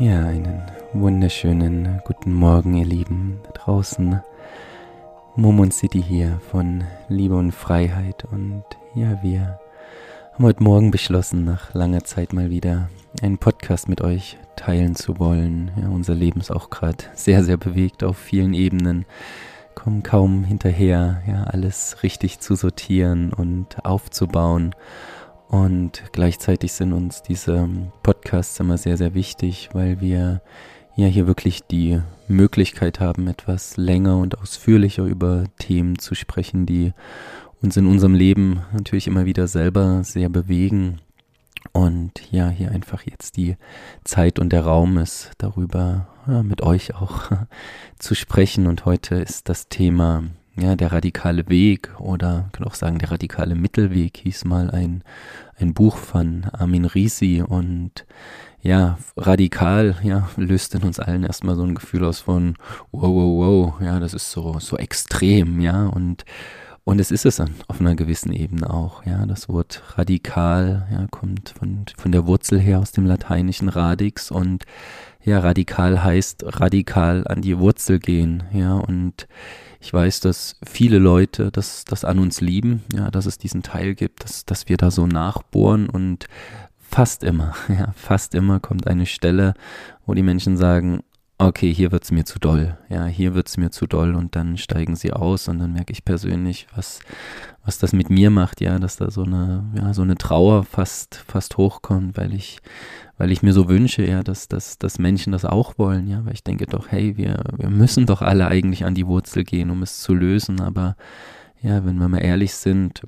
Ja, einen wunderschönen guten Morgen, ihr Lieben da draußen. Momon City hier von Liebe und Freiheit. Und ja, wir haben heute Morgen beschlossen, nach langer Zeit mal wieder einen Podcast mit euch teilen zu wollen. Ja, unser Leben ist auch gerade sehr, sehr bewegt auf vielen Ebenen. Kommen kaum hinterher, ja, alles richtig zu sortieren und aufzubauen. Und gleichzeitig sind uns diese Podcasts immer sehr, sehr wichtig, weil wir ja hier wirklich die Möglichkeit haben, etwas länger und ausführlicher über Themen zu sprechen, die uns in unserem Leben natürlich immer wieder selber sehr bewegen. Und ja, hier einfach jetzt die Zeit und der Raum ist, darüber ja, mit euch auch zu sprechen. Und heute ist das Thema ja, der radikale Weg oder kann auch sagen, der radikale Mittelweg hieß mal ein, ein Buch von Armin Risi und ja, radikal, ja, löst in uns allen erstmal so ein Gefühl aus von wow, wow, wow, ja, das ist so, so extrem, ja, und, und es ist es dann auf einer gewissen Ebene auch, ja, das Wort radikal, ja, kommt von, von der Wurzel her aus dem lateinischen radix und ja, radikal heißt radikal an die Wurzel gehen, ja, und ich weiß, dass viele Leute das, das an uns lieben, ja, dass es diesen Teil gibt, dass, dass wir da so nachbohren und fast immer, ja, fast immer kommt eine Stelle, wo die Menschen sagen, okay, hier wird's mir zu doll, ja, hier wird's mir zu doll und dann steigen sie aus und dann merke ich persönlich, was, was das mit mir macht, ja, dass da so eine, ja, so eine Trauer fast, fast hochkommt, weil ich, weil ich mir so wünsche, ja, dass, dass, dass Menschen das auch wollen, ja, weil ich denke doch, hey, wir, wir müssen doch alle eigentlich an die Wurzel gehen, um es zu lösen, aber ja, wenn wir mal ehrlich sind,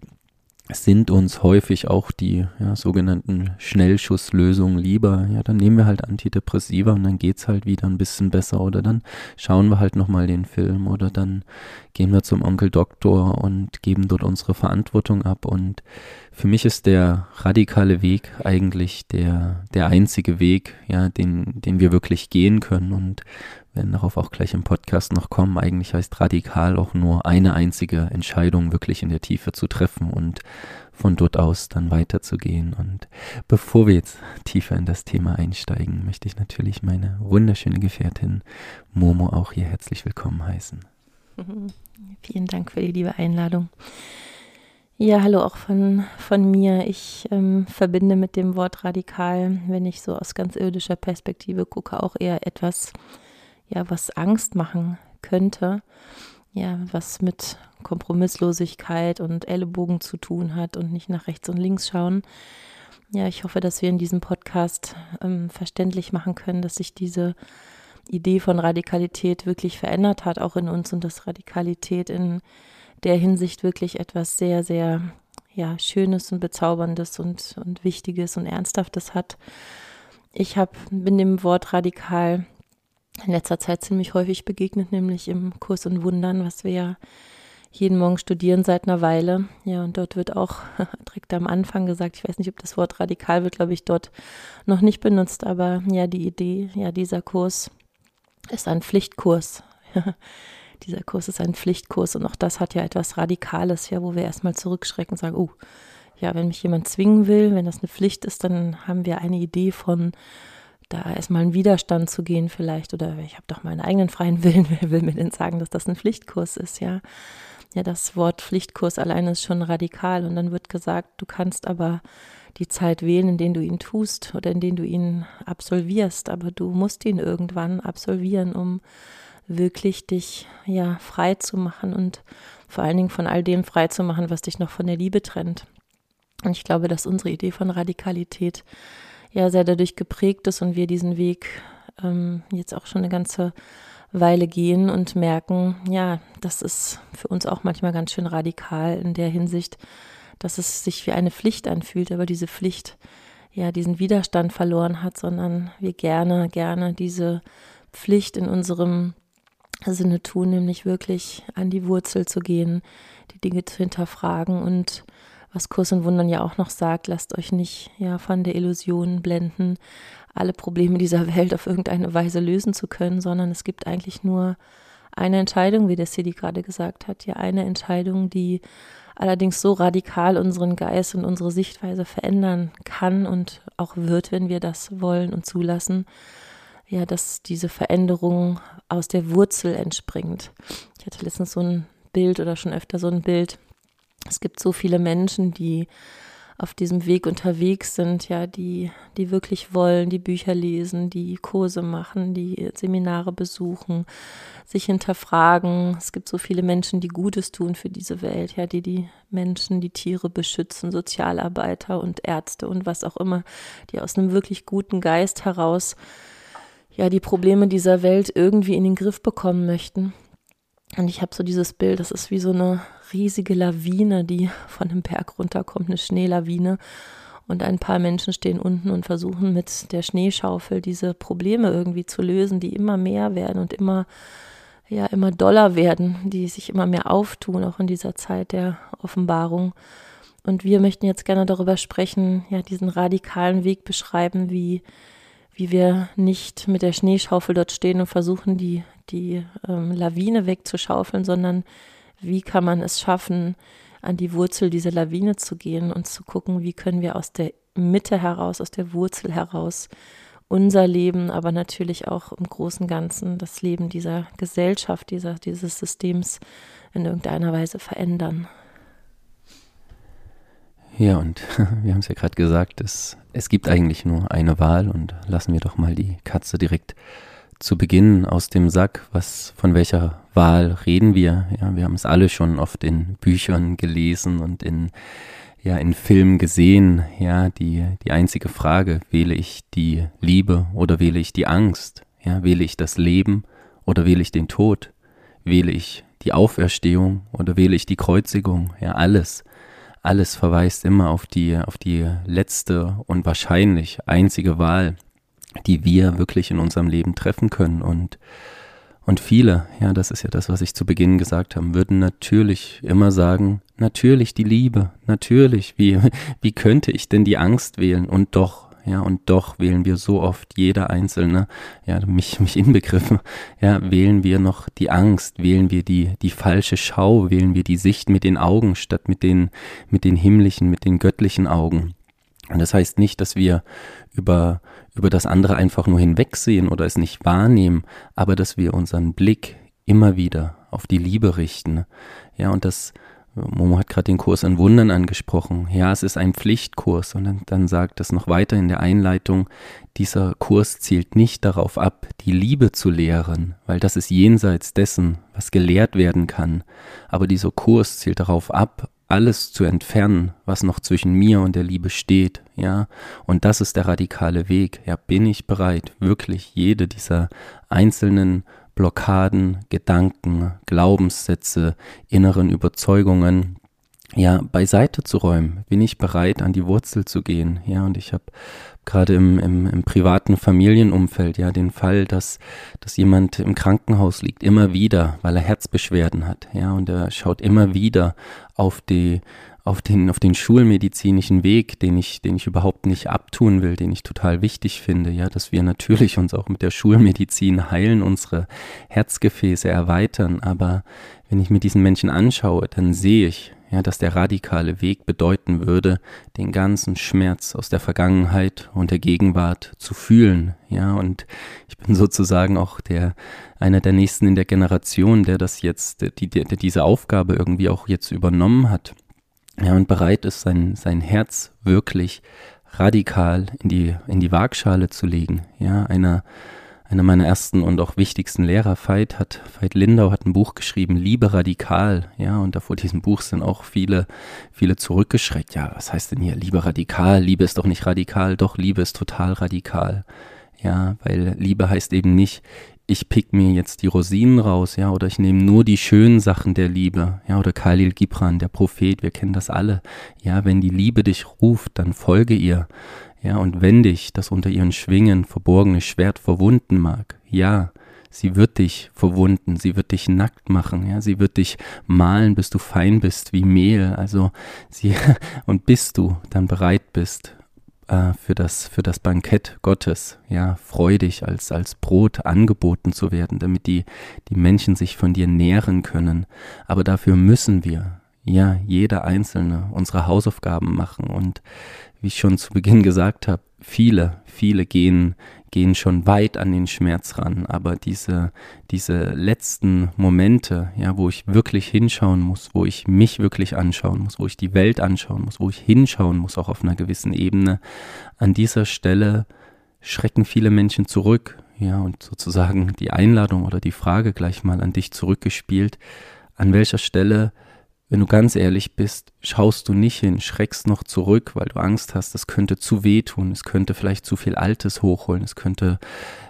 sind uns häufig auch die ja, sogenannten Schnellschusslösungen lieber. Ja, dann nehmen wir halt Antidepressiva und dann geht's halt wieder ein bisschen besser. Oder dann schauen wir halt nochmal den Film oder dann gehen wir zum Onkel Doktor und geben dort unsere Verantwortung ab. Und für mich ist der radikale Weg eigentlich der, der einzige Weg, ja, den, den wir wirklich gehen können. Und werden darauf auch gleich im Podcast noch kommen. Eigentlich heißt radikal auch nur eine einzige Entscheidung wirklich in der Tiefe zu treffen und von dort aus dann weiterzugehen. Und bevor wir jetzt tiefer in das Thema einsteigen, möchte ich natürlich meine wunderschöne Gefährtin Momo auch hier herzlich willkommen heißen. Vielen Dank für die liebe Einladung. Ja, hallo auch von, von mir. Ich ähm, verbinde mit dem Wort radikal, wenn ich so aus ganz irdischer Perspektive gucke, auch eher etwas, ja, was Angst machen könnte, ja, was mit Kompromisslosigkeit und Ellenbogen zu tun hat und nicht nach rechts und links schauen. Ja, ich hoffe, dass wir in diesem Podcast ähm, verständlich machen können, dass sich diese Idee von Radikalität wirklich verändert hat, auch in uns und dass Radikalität in der Hinsicht wirklich etwas sehr, sehr ja, Schönes und Bezauberndes und, und Wichtiges und Ernsthaftes hat. Ich hab, bin dem Wort radikal in letzter Zeit ziemlich häufig begegnet, nämlich im Kurs und Wundern, was wir ja jeden Morgen studieren seit einer Weile. Ja, und dort wird auch direkt am Anfang gesagt, ich weiß nicht, ob das Wort radikal wird, glaube ich, dort noch nicht benutzt, aber ja, die Idee, ja, dieser Kurs ist ein Pflichtkurs. dieser Kurs ist ein Pflichtkurs und auch das hat ja etwas Radikales, ja, wo wir erstmal zurückschrecken und sagen, oh, ja, wenn mich jemand zwingen will, wenn das eine Pflicht ist, dann haben wir eine Idee von, da erstmal einen Widerstand zu gehen vielleicht oder ich habe doch meinen eigenen freien Willen, wer will mir denn sagen, dass das ein Pflichtkurs ist, ja. Ja, das Wort Pflichtkurs alleine ist schon radikal und dann wird gesagt, du kannst aber die Zeit wählen, in denen du ihn tust oder in denen du ihn absolvierst, aber du musst ihn irgendwann absolvieren, um wirklich dich ja frei zu machen und vor allen Dingen von all dem frei zu machen, was dich noch von der Liebe trennt. Und ich glaube, dass unsere Idee von Radikalität ja sehr dadurch geprägt ist und wir diesen Weg ähm, jetzt auch schon eine ganze Weile gehen und merken, ja, das ist für uns auch manchmal ganz schön radikal in der Hinsicht, dass es sich wie eine Pflicht anfühlt, aber diese Pflicht ja diesen Widerstand verloren hat, sondern wir gerne, gerne diese Pflicht in unserem Sinne tun, nämlich wirklich an die Wurzel zu gehen, die Dinge zu hinterfragen und was Kurs und Wundern ja auch noch sagt, lasst euch nicht ja von der Illusion blenden, alle Probleme dieser Welt auf irgendeine Weise lösen zu können, sondern es gibt eigentlich nur eine Entscheidung, wie der City gerade gesagt hat, ja eine Entscheidung, die allerdings so radikal unseren Geist und unsere Sichtweise verändern kann und auch wird, wenn wir das wollen und zulassen. ja, dass diese Veränderung aus der Wurzel entspringt. Ich hatte letztens so ein Bild oder schon öfter so ein Bild. Es gibt so viele Menschen, die auf diesem Weg unterwegs sind, ja, die, die wirklich wollen, die Bücher lesen, die Kurse machen, die Seminare besuchen, sich hinterfragen. Es gibt so viele Menschen, die Gutes tun für diese Welt, ja, die die Menschen, die Tiere beschützen, Sozialarbeiter und Ärzte und was auch immer, die aus einem wirklich guten Geist heraus ja die Probleme dieser Welt irgendwie in den Griff bekommen möchten. Und ich habe so dieses Bild, das ist wie so eine riesige Lawine, die von dem Berg runterkommt, eine Schneelawine. Und ein paar Menschen stehen unten und versuchen mit der Schneeschaufel diese Probleme irgendwie zu lösen, die immer mehr werden und immer, ja, immer doller werden, die sich immer mehr auftun, auch in dieser Zeit der Offenbarung. Und wir möchten jetzt gerne darüber sprechen, ja, diesen radikalen Weg beschreiben, wie, wie wir nicht mit der Schneeschaufel dort stehen und versuchen, die, die ähm, Lawine wegzuschaufeln, sondern wie kann man es schaffen, an die Wurzel dieser Lawine zu gehen und zu gucken, wie können wir aus der Mitte heraus, aus der Wurzel heraus unser Leben, aber natürlich auch im großen Ganzen das Leben dieser Gesellschaft, dieser, dieses Systems in irgendeiner Weise verändern. Ja, und wir haben es ja gerade gesagt, es, es gibt eigentlich nur eine Wahl und lassen wir doch mal die Katze direkt zu Beginn aus dem Sack, was von welcher Wahl reden wir? Ja, wir haben es alle schon oft in Büchern gelesen und in ja in Filmen gesehen. Ja, die die einzige Frage: Wähle ich die Liebe oder wähle ich die Angst? Ja, wähle ich das Leben oder wähle ich den Tod? Wähle ich die Auferstehung oder wähle ich die Kreuzigung? Ja, alles alles verweist immer auf die, auf die letzte und wahrscheinlich einzige Wahl, die wir wirklich in unserem Leben treffen können. Und, und viele, ja, das ist ja das, was ich zu Beginn gesagt habe, würden natürlich immer sagen, natürlich die Liebe, natürlich, wie, wie könnte ich denn die Angst wählen? Und doch, ja, und doch wählen wir so oft, jeder Einzelne, ja, mich, mich inbegriffen, ja, wählen wir noch die Angst, wählen wir die, die falsche Schau, wählen wir die Sicht mit den Augen statt mit den, mit den himmlischen, mit den göttlichen Augen. Und das heißt nicht, dass wir über, über das andere einfach nur hinwegsehen oder es nicht wahrnehmen, aber dass wir unseren Blick immer wieder auf die Liebe richten. Ja, und das, Momo hat gerade den Kurs in Wundern angesprochen. Ja, es ist ein Pflichtkurs und dann, dann sagt es noch weiter in der Einleitung, dieser Kurs zielt nicht darauf ab, die Liebe zu lehren, weil das ist jenseits dessen, was gelehrt werden kann. Aber dieser Kurs zielt darauf ab, alles zu entfernen, was noch zwischen mir und der Liebe steht, ja. Und das ist der radikale Weg. Ja, bin ich bereit, wirklich jede dieser einzelnen Blockaden, Gedanken, Glaubenssätze, inneren Überzeugungen, ja, beiseite zu räumen? Bin ich bereit, an die Wurzel zu gehen? Ja, und ich habe gerade im, im, im privaten Familienumfeld ja den Fall, dass, dass jemand im Krankenhaus liegt, immer wieder, weil er Herzbeschwerden hat, ja, und er schaut immer wieder auf die, auf den, auf den schulmedizinischen Weg, den ich, den ich überhaupt nicht abtun will, den ich total wichtig finde, ja, dass wir natürlich uns auch mit der Schulmedizin heilen, unsere Herzgefäße erweitern, aber wenn ich mir diesen Menschen anschaue, dann sehe ich, ja, dass der radikale Weg bedeuten würde, den ganzen Schmerz aus der Vergangenheit und der Gegenwart zu fühlen, ja, und ich bin sozusagen auch der, einer der nächsten in der Generation, der das jetzt, die, der diese Aufgabe irgendwie auch jetzt übernommen hat, ja, und bereit ist, sein, sein Herz wirklich radikal in die, in die Waagschale zu legen, ja, einer, einer meiner ersten und auch wichtigsten Lehrer, Veit, hat, Veit Lindau hat ein Buch geschrieben, Liebe radikal, ja, und da vor diesem Buch sind auch viele, viele zurückgeschreckt. Ja, was heißt denn hier Liebe radikal? Liebe ist doch nicht radikal, doch Liebe ist total radikal. Ja, weil Liebe heißt eben nicht, ich pick mir jetzt die Rosinen raus, ja, oder ich nehme nur die schönen Sachen der Liebe, ja, oder Khalil Gibran, der Prophet, wir kennen das alle. Ja, wenn die Liebe dich ruft, dann folge ihr. Ja, und wenn dich das unter ihren Schwingen verborgene Schwert verwunden mag, ja, sie wird dich verwunden, sie wird dich nackt machen, ja, sie wird dich malen, bis du fein bist wie Mehl, also sie, und bis du dann bereit bist, äh, für das, für das Bankett Gottes, ja, freudig als, als Brot angeboten zu werden, damit die, die Menschen sich von dir nähren können. Aber dafür müssen wir, ja, jeder Einzelne unsere Hausaufgaben machen und wie ich schon zu Beginn gesagt habe, viele, viele gehen, gehen schon weit an den Schmerz ran, aber diese, diese letzten Momente, ja, wo ich wirklich hinschauen muss, wo ich mich wirklich anschauen muss, wo ich die Welt anschauen muss, wo ich hinschauen muss, auch auf einer gewissen Ebene, an dieser Stelle schrecken viele Menschen zurück, ja, und sozusagen die Einladung oder die Frage gleich mal an dich zurückgespielt, an welcher Stelle wenn du ganz ehrlich bist, schaust du nicht hin, schreckst noch zurück, weil du Angst hast, es könnte zu weh tun, es könnte vielleicht zu viel Altes hochholen, es könnte,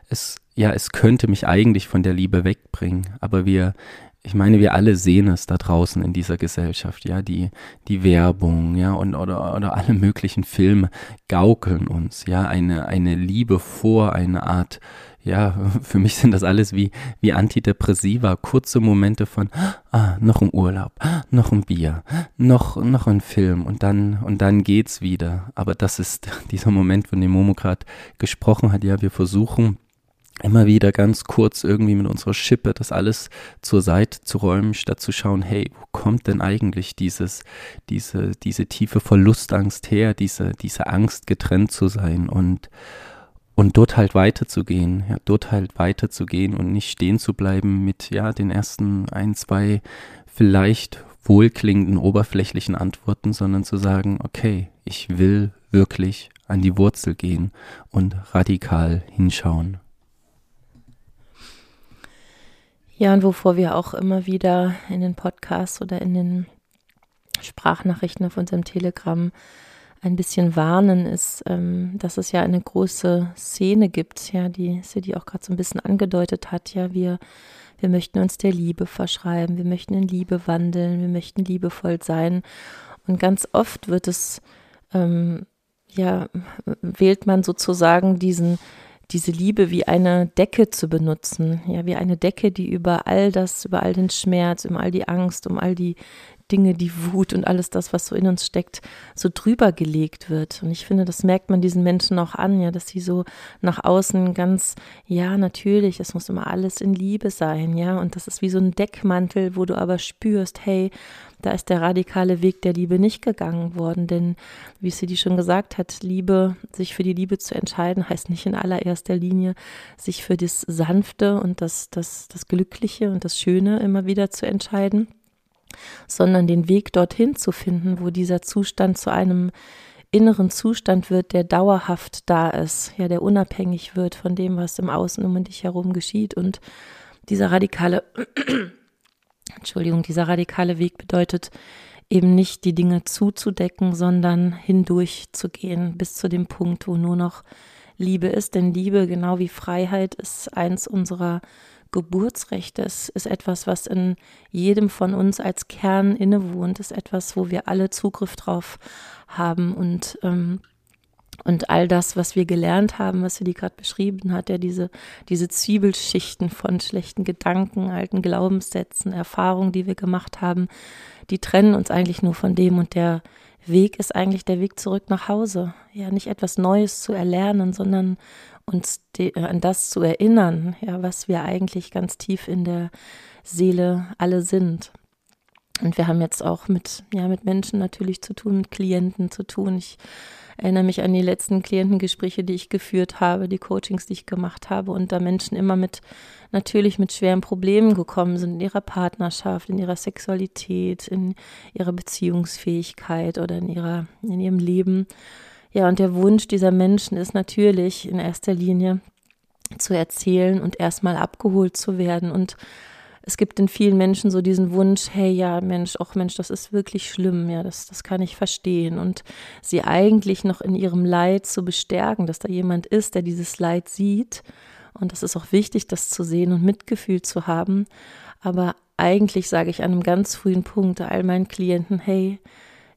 es, ja, es könnte mich eigentlich von der Liebe wegbringen. Aber wir, ich meine, wir alle sehen es da draußen in dieser Gesellschaft, ja, die, die Werbung, ja, und, oder, oder alle möglichen Filme gaukeln uns, ja, eine, eine Liebe vor, eine Art, ja, für mich sind das alles wie, wie Antidepressiva, kurze Momente von, ah, noch ein Urlaub, noch ein Bier, noch, noch ein Film und dann, und dann geht's wieder. Aber das ist dieser Moment, von dem Momo gerade gesprochen hat. Ja, wir versuchen, immer wieder ganz kurz irgendwie mit unserer Schippe das alles zur Seite zu räumen, statt zu schauen, hey, wo kommt denn eigentlich dieses, diese, diese tiefe Verlustangst her, diese, diese Angst getrennt zu sein und, und dort halt weiterzugehen, ja, dort halt weiterzugehen und nicht stehen zu bleiben mit, ja, den ersten ein, zwei vielleicht wohlklingenden, oberflächlichen Antworten, sondern zu sagen, okay, ich will wirklich an die Wurzel gehen und radikal hinschauen. Ja, und wovor wir auch immer wieder in den Podcasts oder in den Sprachnachrichten auf unserem Telegram ein bisschen warnen, ist, ähm, dass es ja eine große Szene gibt, ja, die City auch gerade so ein bisschen angedeutet hat. Ja, wir, wir möchten uns der Liebe verschreiben, wir möchten in Liebe wandeln, wir möchten liebevoll sein. Und ganz oft wird es, ähm, ja, wählt man sozusagen diesen, diese Liebe wie eine Decke zu benutzen, ja, wie eine Decke, die über all das, über all den Schmerz, um all die Angst, um all die, Dinge, die Wut und alles das, was so in uns steckt, so drüber gelegt wird. Und ich finde, das merkt man diesen Menschen auch an, ja, dass sie so nach außen ganz, ja, natürlich, es muss immer alles in Liebe sein, ja. Und das ist wie so ein Deckmantel, wo du aber spürst, hey, da ist der radikale Weg der Liebe nicht gegangen worden, denn wie sie die schon gesagt hat, Liebe, sich für die Liebe zu entscheiden, heißt nicht in allererster Linie, sich für das Sanfte und das, das, das Glückliche und das Schöne immer wieder zu entscheiden, sondern den Weg dorthin zu finden, wo dieser Zustand zu einem inneren Zustand wird, der dauerhaft da ist, ja, der unabhängig wird von dem, was im Außen um dich herum geschieht. Und dieser radikale, Entschuldigung, dieser radikale Weg bedeutet eben nicht die Dinge zuzudecken, sondern hindurch zu gehen bis zu dem Punkt, wo nur noch Liebe ist. Denn Liebe, genau wie Freiheit, ist eins unserer Geburtsrecht ist, etwas, was in jedem von uns als Kern innewohnt, ist etwas, wo wir alle Zugriff drauf haben und ähm, und all das, was wir gelernt haben, was die gerade beschrieben hat, ja, diese, diese Zwiebelschichten von schlechten Gedanken, alten Glaubenssätzen, Erfahrungen, die wir gemacht haben, die trennen uns eigentlich nur von dem und der Weg ist eigentlich der Weg zurück nach Hause. Ja, nicht etwas Neues zu erlernen, sondern uns äh, an das zu erinnern, ja, was wir eigentlich ganz tief in der Seele alle sind. Und wir haben jetzt auch mit, ja, mit Menschen natürlich zu tun, mit Klienten zu tun. Ich erinnere mich an die letzten Klientengespräche, die ich geführt habe, die Coachings, die ich gemacht habe und da Menschen immer mit, natürlich mit schweren Problemen gekommen sind in ihrer Partnerschaft, in ihrer Sexualität, in ihrer Beziehungsfähigkeit oder in ihrer, in ihrem Leben. Ja, und der Wunsch dieser Menschen ist natürlich in erster Linie zu erzählen und erstmal abgeholt zu werden. Und es gibt in vielen Menschen so diesen Wunsch, hey, ja, Mensch, auch Mensch, das ist wirklich schlimm, ja, das, das kann ich verstehen. Und sie eigentlich noch in ihrem Leid zu bestärken, dass da jemand ist, der dieses Leid sieht. Und das ist auch wichtig, das zu sehen und Mitgefühl zu haben. Aber eigentlich sage ich an einem ganz frühen Punkt all meinen Klienten, hey,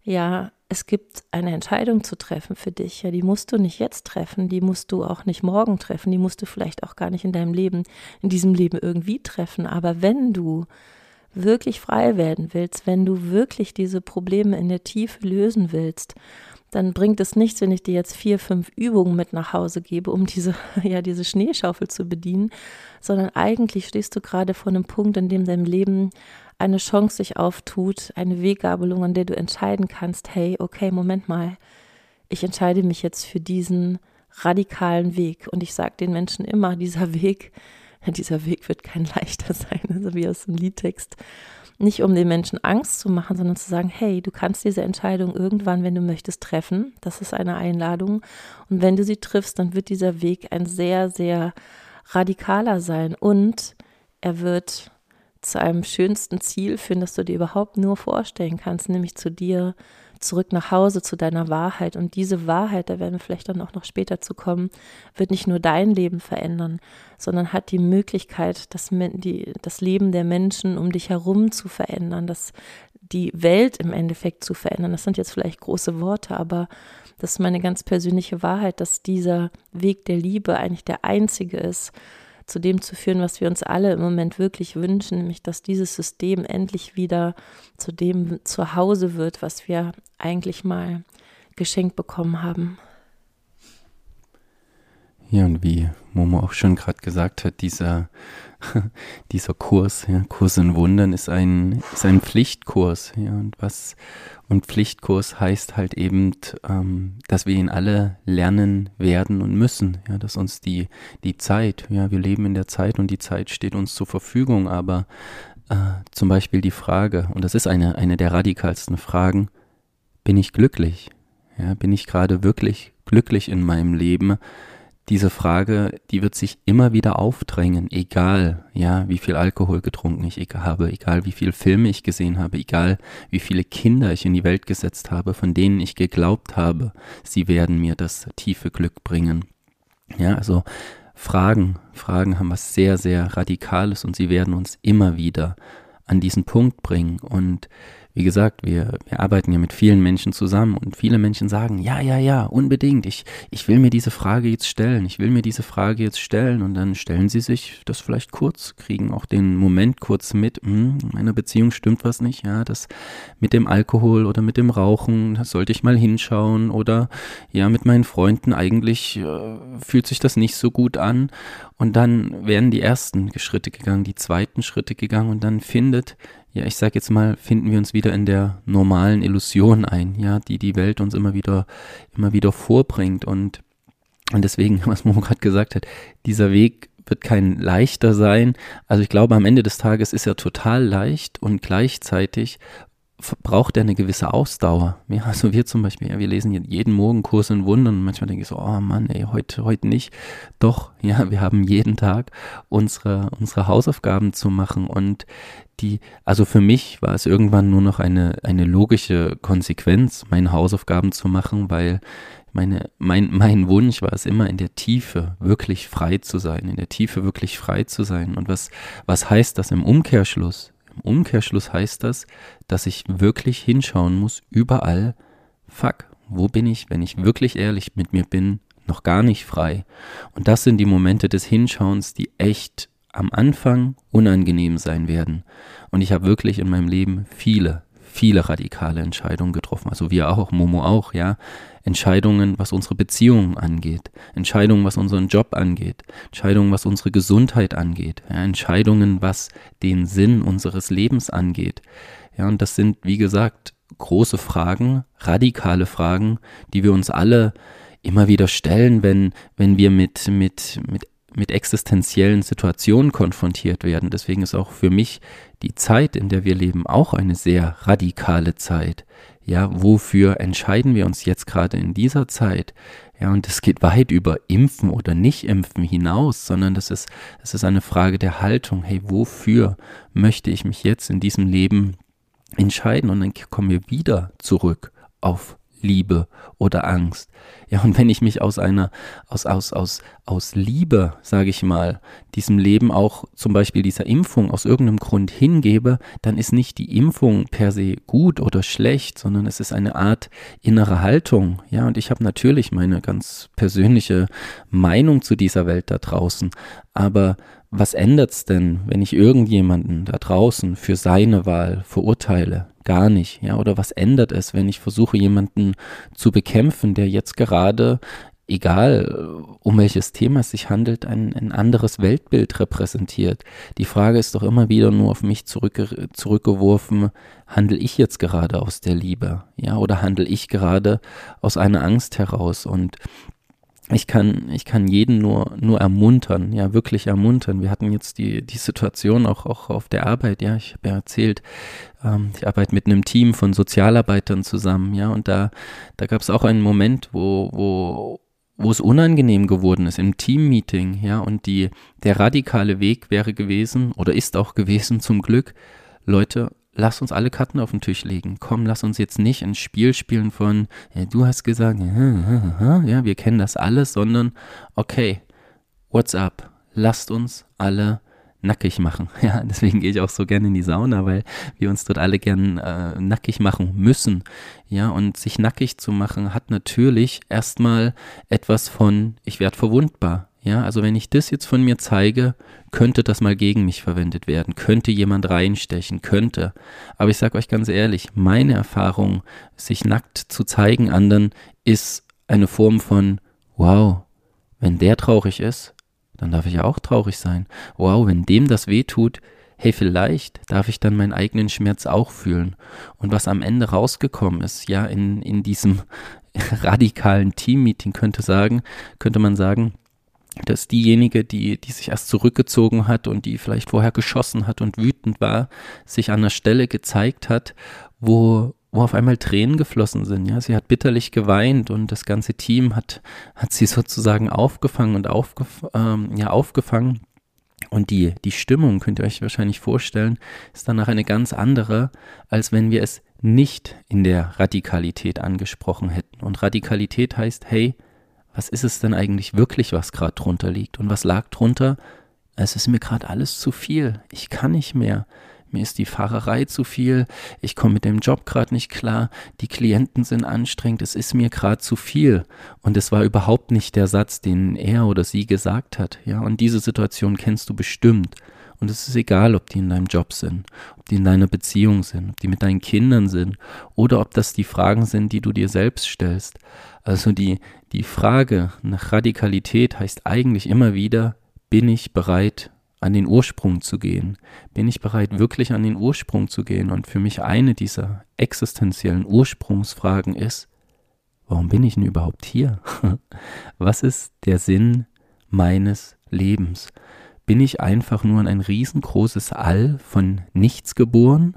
ja, es gibt eine Entscheidung zu treffen für dich. Ja, die musst du nicht jetzt treffen, die musst du auch nicht morgen treffen, die musst du vielleicht auch gar nicht in deinem Leben, in diesem Leben irgendwie treffen. Aber wenn du wirklich frei werden willst, wenn du wirklich diese Probleme in der Tiefe lösen willst, dann bringt es nichts, wenn ich dir jetzt vier, fünf Übungen mit nach Hause gebe, um diese, ja, diese Schneeschaufel zu bedienen, sondern eigentlich stehst du gerade vor einem Punkt, in dem dein Leben eine Chance sich auftut, eine Weggabelung, an der du entscheiden kannst, hey, okay, Moment mal, ich entscheide mich jetzt für diesen radikalen Weg. Und ich sage den Menschen immer, dieser Weg, dieser Weg wird kein leichter sein, also wie aus dem Liedtext. Nicht um den Menschen Angst zu machen, sondern zu sagen, hey, du kannst diese Entscheidung irgendwann, wenn du möchtest, treffen. Das ist eine Einladung. Und wenn du sie triffst, dann wird dieser Weg ein sehr, sehr radikaler sein. Und er wird zu einem schönsten Ziel führen, das du dir überhaupt nur vorstellen kannst, nämlich zu dir zurück nach Hause zu deiner Wahrheit. Und diese Wahrheit, da werden wir vielleicht dann auch noch später zu kommen, wird nicht nur dein Leben verändern, sondern hat die Möglichkeit, das, die, das Leben der Menschen um dich herum zu verändern, das, die Welt im Endeffekt zu verändern. Das sind jetzt vielleicht große Worte, aber das ist meine ganz persönliche Wahrheit, dass dieser Weg der Liebe eigentlich der einzige ist, zu dem zu führen, was wir uns alle im Moment wirklich wünschen, nämlich dass dieses System endlich wieder zu dem Zuhause wird, was wir eigentlich mal geschenkt bekommen haben. Ja, und wie Momo auch schon gerade gesagt hat, dieser, dieser Kurs, ja, Kurs in Wundern ist ein, ist ein Pflichtkurs. Ja, und was, und Pflichtkurs heißt halt eben, ähm, dass wir ihn alle lernen werden und müssen. Ja, dass uns die, die Zeit, ja, wir leben in der Zeit und die Zeit steht uns zur Verfügung, aber äh, zum Beispiel die Frage, und das ist eine, eine der radikalsten Fragen, bin ich glücklich? Ja, bin ich gerade wirklich glücklich in meinem Leben? Diese Frage, die wird sich immer wieder aufdrängen, egal, ja, wie viel Alkohol getrunken ich habe, egal wie viele Filme ich gesehen habe, egal wie viele Kinder ich in die Welt gesetzt habe, von denen ich geglaubt habe, sie werden mir das tiefe Glück bringen. Ja, also Fragen, Fragen haben was sehr, sehr Radikales und sie werden uns immer wieder an diesen Punkt bringen und wie gesagt, wir, wir arbeiten ja mit vielen Menschen zusammen und viele Menschen sagen, ja, ja, ja, unbedingt, ich, ich will mir diese Frage jetzt stellen, ich will mir diese Frage jetzt stellen. Und dann stellen sie sich das vielleicht kurz, kriegen auch den Moment kurz mit, hm, in meiner Beziehung stimmt was nicht, ja, das mit dem Alkohol oder mit dem Rauchen, da sollte ich mal hinschauen. Oder ja, mit meinen Freunden. Eigentlich äh, fühlt sich das nicht so gut an. Und dann werden die ersten Schritte gegangen, die zweiten Schritte gegangen. Und dann findet ja, ich sag jetzt mal, finden wir uns wieder in der normalen Illusion ein, ja, die die Welt uns immer wieder, immer wieder vorbringt und, und deswegen, was Mo gerade gesagt hat, dieser Weg wird kein leichter sein. Also ich glaube, am Ende des Tages ist er total leicht und gleichzeitig braucht er eine gewisse Ausdauer. Ja, also wir zum Beispiel, ja, wir lesen jeden Morgen Kurs in Wundern und manchmal denke ich so, oh Mann, ey, heute, heute nicht. Doch, ja, wir haben jeden Tag unsere, unsere Hausaufgaben zu machen und die, also für mich war es irgendwann nur noch eine, eine logische Konsequenz, meine Hausaufgaben zu machen, weil meine, mein, mein Wunsch war es immer in der Tiefe wirklich frei zu sein, in der Tiefe wirklich frei zu sein. Und was, was heißt das im Umkehrschluss? Im Umkehrschluss heißt das, dass ich wirklich hinschauen muss, überall, fuck, wo bin ich, wenn ich wirklich ehrlich mit mir bin, noch gar nicht frei. Und das sind die Momente des Hinschauens, die echt am Anfang unangenehm sein werden. Und ich habe wirklich in meinem Leben viele, viele radikale Entscheidungen getroffen. Also wir auch, Momo auch, ja. Entscheidungen, was unsere Beziehungen angeht, Entscheidungen, was unseren Job angeht, Entscheidungen, was unsere Gesundheit angeht, ja, Entscheidungen, was den Sinn unseres Lebens angeht. Ja, und das sind, wie gesagt, große Fragen, radikale Fragen, die wir uns alle immer wieder stellen, wenn, wenn wir mit, mit, mit mit existenziellen Situationen konfrontiert werden. Deswegen ist auch für mich die Zeit, in der wir leben, auch eine sehr radikale Zeit. Ja, wofür entscheiden wir uns jetzt gerade in dieser Zeit? Ja, und es geht weit über Impfen oder Nicht-Impfen hinaus, sondern das ist, das ist eine Frage der Haltung. Hey, wofür möchte ich mich jetzt in diesem Leben entscheiden? Und dann kommen wir wieder zurück auf Liebe oder Angst. Ja, und wenn ich mich aus einer, aus, aus, aus, aus Liebe, sage ich mal, diesem Leben auch zum Beispiel dieser Impfung aus irgendeinem Grund hingebe, dann ist nicht die Impfung per se gut oder schlecht, sondern es ist eine Art innere Haltung. Ja, und ich habe natürlich meine ganz persönliche Meinung zu dieser Welt da draußen. Aber was ändert's denn, wenn ich irgendjemanden da draußen für seine Wahl verurteile? Gar nicht, ja, oder was ändert es, wenn ich versuche, jemanden zu bekämpfen, der jetzt gerade, egal um welches Thema es sich handelt, ein, ein anderes Weltbild repräsentiert. Die Frage ist doch immer wieder nur auf mich zurückge zurückgeworfen, handle ich jetzt gerade aus der Liebe, ja, oder handle ich gerade aus einer Angst heraus und ich kann, ich kann jeden nur, nur ermuntern, ja, wirklich ermuntern. Wir hatten jetzt die, die Situation auch, auch auf der Arbeit, ja, ich habe ja erzählt, ähm, ich arbeite mit einem Team von Sozialarbeitern zusammen, ja, und da, da gab es auch einen Moment, wo, wo, wo es unangenehm geworden ist im Teammeeting, ja, und die, der radikale Weg wäre gewesen oder ist auch gewesen zum Glück, Leute, lass uns alle Karten auf den Tisch legen. Komm, lass uns jetzt nicht ein Spiel spielen von, ja, du hast gesagt, ja, wir kennen das alles, sondern okay, what's up? Lasst uns alle nackig machen. Ja, deswegen gehe ich auch so gerne in die Sauna, weil wir uns dort alle gern äh, nackig machen müssen. Ja, und sich nackig zu machen hat natürlich erstmal etwas von, ich werde verwundbar. Ja, also wenn ich das jetzt von mir zeige, könnte das mal gegen mich verwendet werden, könnte jemand reinstechen, könnte. Aber ich sage euch ganz ehrlich, meine Erfahrung, sich nackt zu zeigen anderen, ist eine Form von, wow, wenn der traurig ist, dann darf ich ja auch traurig sein. Wow, wenn dem das weh tut, hey, vielleicht darf ich dann meinen eigenen Schmerz auch fühlen. Und was am Ende rausgekommen ist, ja, in, in diesem radikalen Teammeeting könnte sagen, könnte man sagen, dass diejenige, die, die sich erst zurückgezogen hat und die vielleicht vorher geschossen hat und wütend war, sich an der Stelle gezeigt hat, wo, wo auf einmal Tränen geflossen sind. Ja, sie hat bitterlich geweint und das ganze Team hat, hat sie sozusagen aufgefangen und aufgef ähm, ja, aufgefangen. Und die, die Stimmung, könnt ihr euch wahrscheinlich vorstellen, ist danach eine ganz andere, als wenn wir es nicht in der Radikalität angesprochen hätten. Und Radikalität heißt, hey, was ist es denn eigentlich wirklich, was gerade drunter liegt? Und was lag drunter? Es ist mir gerade alles zu viel. Ich kann nicht mehr. Mir ist die Fahrerei zu viel. Ich komme mit dem Job gerade nicht klar. Die Klienten sind anstrengend. Es ist mir gerade zu viel. Und es war überhaupt nicht der Satz, den er oder sie gesagt hat. Ja, und diese Situation kennst du bestimmt. Und es ist egal, ob die in deinem Job sind, ob die in deiner Beziehung sind, ob die mit deinen Kindern sind oder ob das die Fragen sind, die du dir selbst stellst. Also die, die Frage nach Radikalität heißt eigentlich immer wieder, bin ich bereit, an den Ursprung zu gehen? Bin ich bereit, wirklich an den Ursprung zu gehen? Und für mich eine dieser existenziellen Ursprungsfragen ist, warum bin ich denn überhaupt hier? Was ist der Sinn meines Lebens? Bin ich einfach nur in ein riesengroßes All von nichts geboren?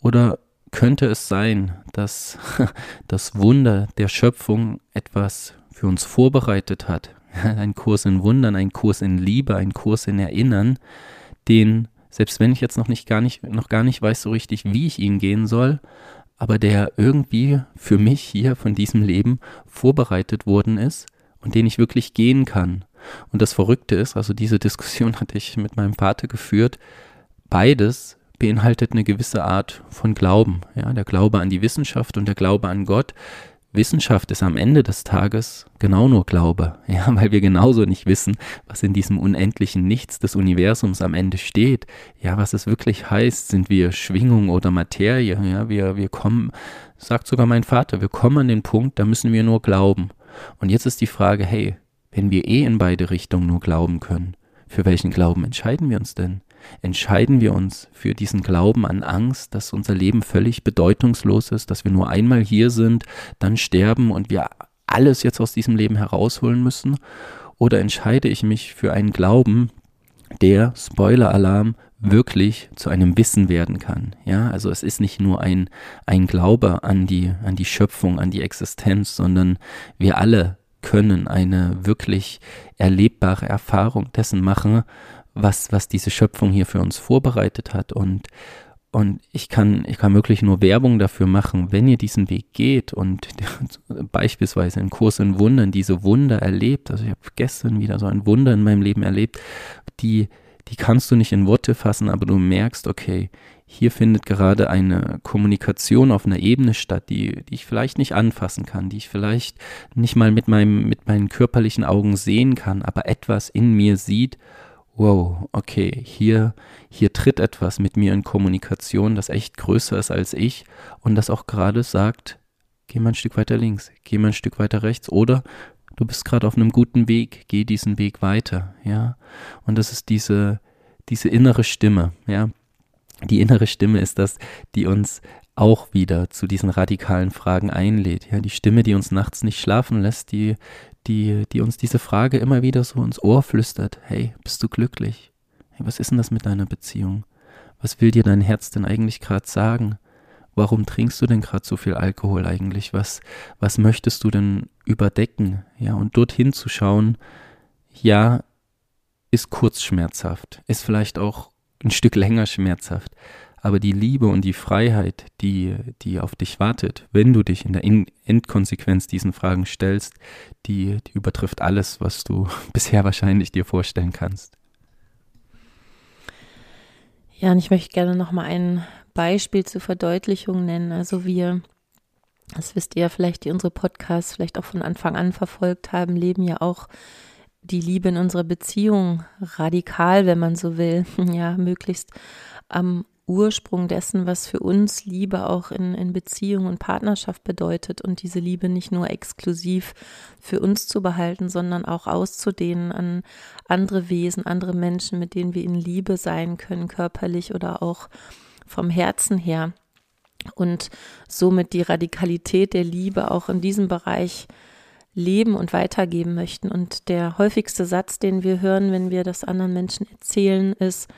Oder könnte es sein, dass das Wunder der Schöpfung etwas für uns vorbereitet hat. Ein Kurs in Wundern, ein Kurs in Liebe, ein Kurs in Erinnern, den, selbst wenn ich jetzt noch nicht gar nicht, noch gar nicht weiß so richtig, wie ich ihn gehen soll, aber der irgendwie für mich hier von diesem Leben vorbereitet worden ist und den ich wirklich gehen kann. Und das Verrückte ist, also diese Diskussion hatte ich mit meinem Vater geführt, beides beinhaltet eine gewisse Art von Glauben. Ja, der Glaube an die Wissenschaft und der Glaube an Gott. Wissenschaft ist am Ende des Tages genau nur Glaube, ja, weil wir genauso nicht wissen, was in diesem unendlichen Nichts des Universums am Ende steht. Ja, was es wirklich heißt, sind wir Schwingung oder Materie, ja, wir, wir kommen, sagt sogar mein Vater, wir kommen an den Punkt, da müssen wir nur glauben. Und jetzt ist die Frage, hey, wenn wir eh in beide Richtungen nur glauben können, für welchen Glauben entscheiden wir uns denn? entscheiden wir uns für diesen Glauben an Angst, dass unser Leben völlig bedeutungslos ist, dass wir nur einmal hier sind, dann sterben und wir alles jetzt aus diesem Leben herausholen müssen? Oder entscheide ich mich für einen Glauben, der, Spoiler-Alarm, wirklich zu einem Wissen werden kann. Ja, also es ist nicht nur ein, ein Glaube an die, an die Schöpfung, an die Existenz, sondern wir alle können eine wirklich erlebbare Erfahrung dessen machen, was, was diese Schöpfung hier für uns vorbereitet hat. Und, und ich kann, ich kann wirklich nur Werbung dafür machen, wenn ihr diesen Weg geht und beispielsweise einen Kurs in Wundern diese Wunder erlebt. Also ich habe gestern wieder so ein Wunder in meinem Leben erlebt, die, die kannst du nicht in Worte fassen, aber du merkst, okay, hier findet gerade eine Kommunikation auf einer Ebene statt, die, die ich vielleicht nicht anfassen kann, die ich vielleicht nicht mal mit meinem, mit meinen körperlichen Augen sehen kann, aber etwas in mir sieht wow, okay, hier, hier tritt etwas mit mir in Kommunikation, das echt größer ist als ich und das auch gerade sagt, geh mal ein Stück weiter links, geh mal ein Stück weiter rechts oder du bist gerade auf einem guten Weg, geh diesen Weg weiter, ja. Und das ist diese, diese innere Stimme, ja. Die innere Stimme ist das, die uns auch wieder zu diesen radikalen Fragen einlädt. Ja, die Stimme, die uns nachts nicht schlafen lässt, die, die, die uns diese Frage immer wieder so ins Ohr flüstert. Hey, bist du glücklich? Hey, was ist denn das mit deiner Beziehung? Was will dir dein Herz denn eigentlich gerade sagen? Warum trinkst du denn gerade so viel Alkohol eigentlich? Was, was möchtest du denn überdecken? Ja, und dorthin zu schauen, ja, ist kurz schmerzhaft, ist vielleicht auch ein Stück länger schmerzhaft, aber die Liebe und die Freiheit, die, die auf dich wartet, wenn du dich in der Endkonsequenz diesen Fragen stellst, die, die übertrifft alles, was du bisher wahrscheinlich dir vorstellen kannst. Ja, und ich möchte gerne noch mal ein Beispiel zur Verdeutlichung nennen. Also wir, das wisst ihr vielleicht, die unsere Podcasts vielleicht auch von Anfang an verfolgt haben, leben ja auch die Liebe in unserer Beziehung radikal, wenn man so will, ja, möglichst am Ursprung dessen, was für uns Liebe auch in, in Beziehung und Partnerschaft bedeutet und diese Liebe nicht nur exklusiv für uns zu behalten, sondern auch auszudehnen an andere Wesen, andere Menschen, mit denen wir in Liebe sein können, körperlich oder auch vom Herzen her. Und somit die Radikalität der Liebe auch in diesem Bereich leben und weitergeben möchten. Und der häufigste Satz, den wir hören, wenn wir das anderen Menschen erzählen, ist,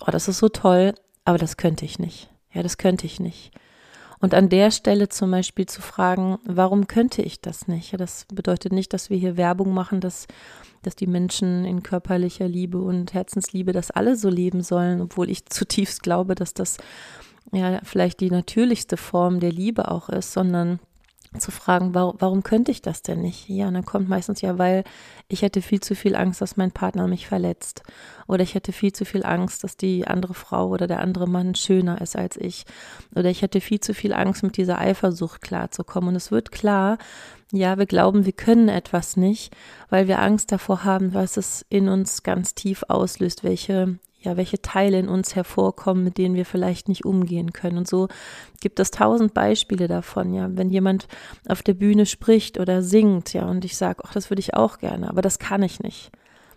oh, das ist so toll, aber das könnte ich nicht. Ja, das könnte ich nicht. Und an der Stelle zum Beispiel zu fragen, warum könnte ich das nicht? Ja, das bedeutet nicht, dass wir hier Werbung machen, dass, dass die Menschen in körperlicher Liebe und Herzensliebe das alle so leben sollen, obwohl ich zutiefst glaube, dass das ja vielleicht die natürlichste Form der Liebe auch ist, sondern zu fragen, warum, warum könnte ich das denn nicht? Ja, und dann kommt meistens ja, weil ich hätte viel zu viel Angst, dass mein Partner mich verletzt. Oder ich hätte viel zu viel Angst, dass die andere Frau oder der andere Mann schöner ist als ich. Oder ich hätte viel zu viel Angst, mit dieser Eifersucht klarzukommen. Und es wird klar, ja, wir glauben, wir können etwas nicht, weil wir Angst davor haben, was es in uns ganz tief auslöst, welche ja, welche Teile in uns hervorkommen, mit denen wir vielleicht nicht umgehen können. Und so gibt es tausend Beispiele davon, ja, wenn jemand auf der Bühne spricht oder singt, ja, und ich sage, ach, das würde ich auch gerne, aber das kann ich nicht.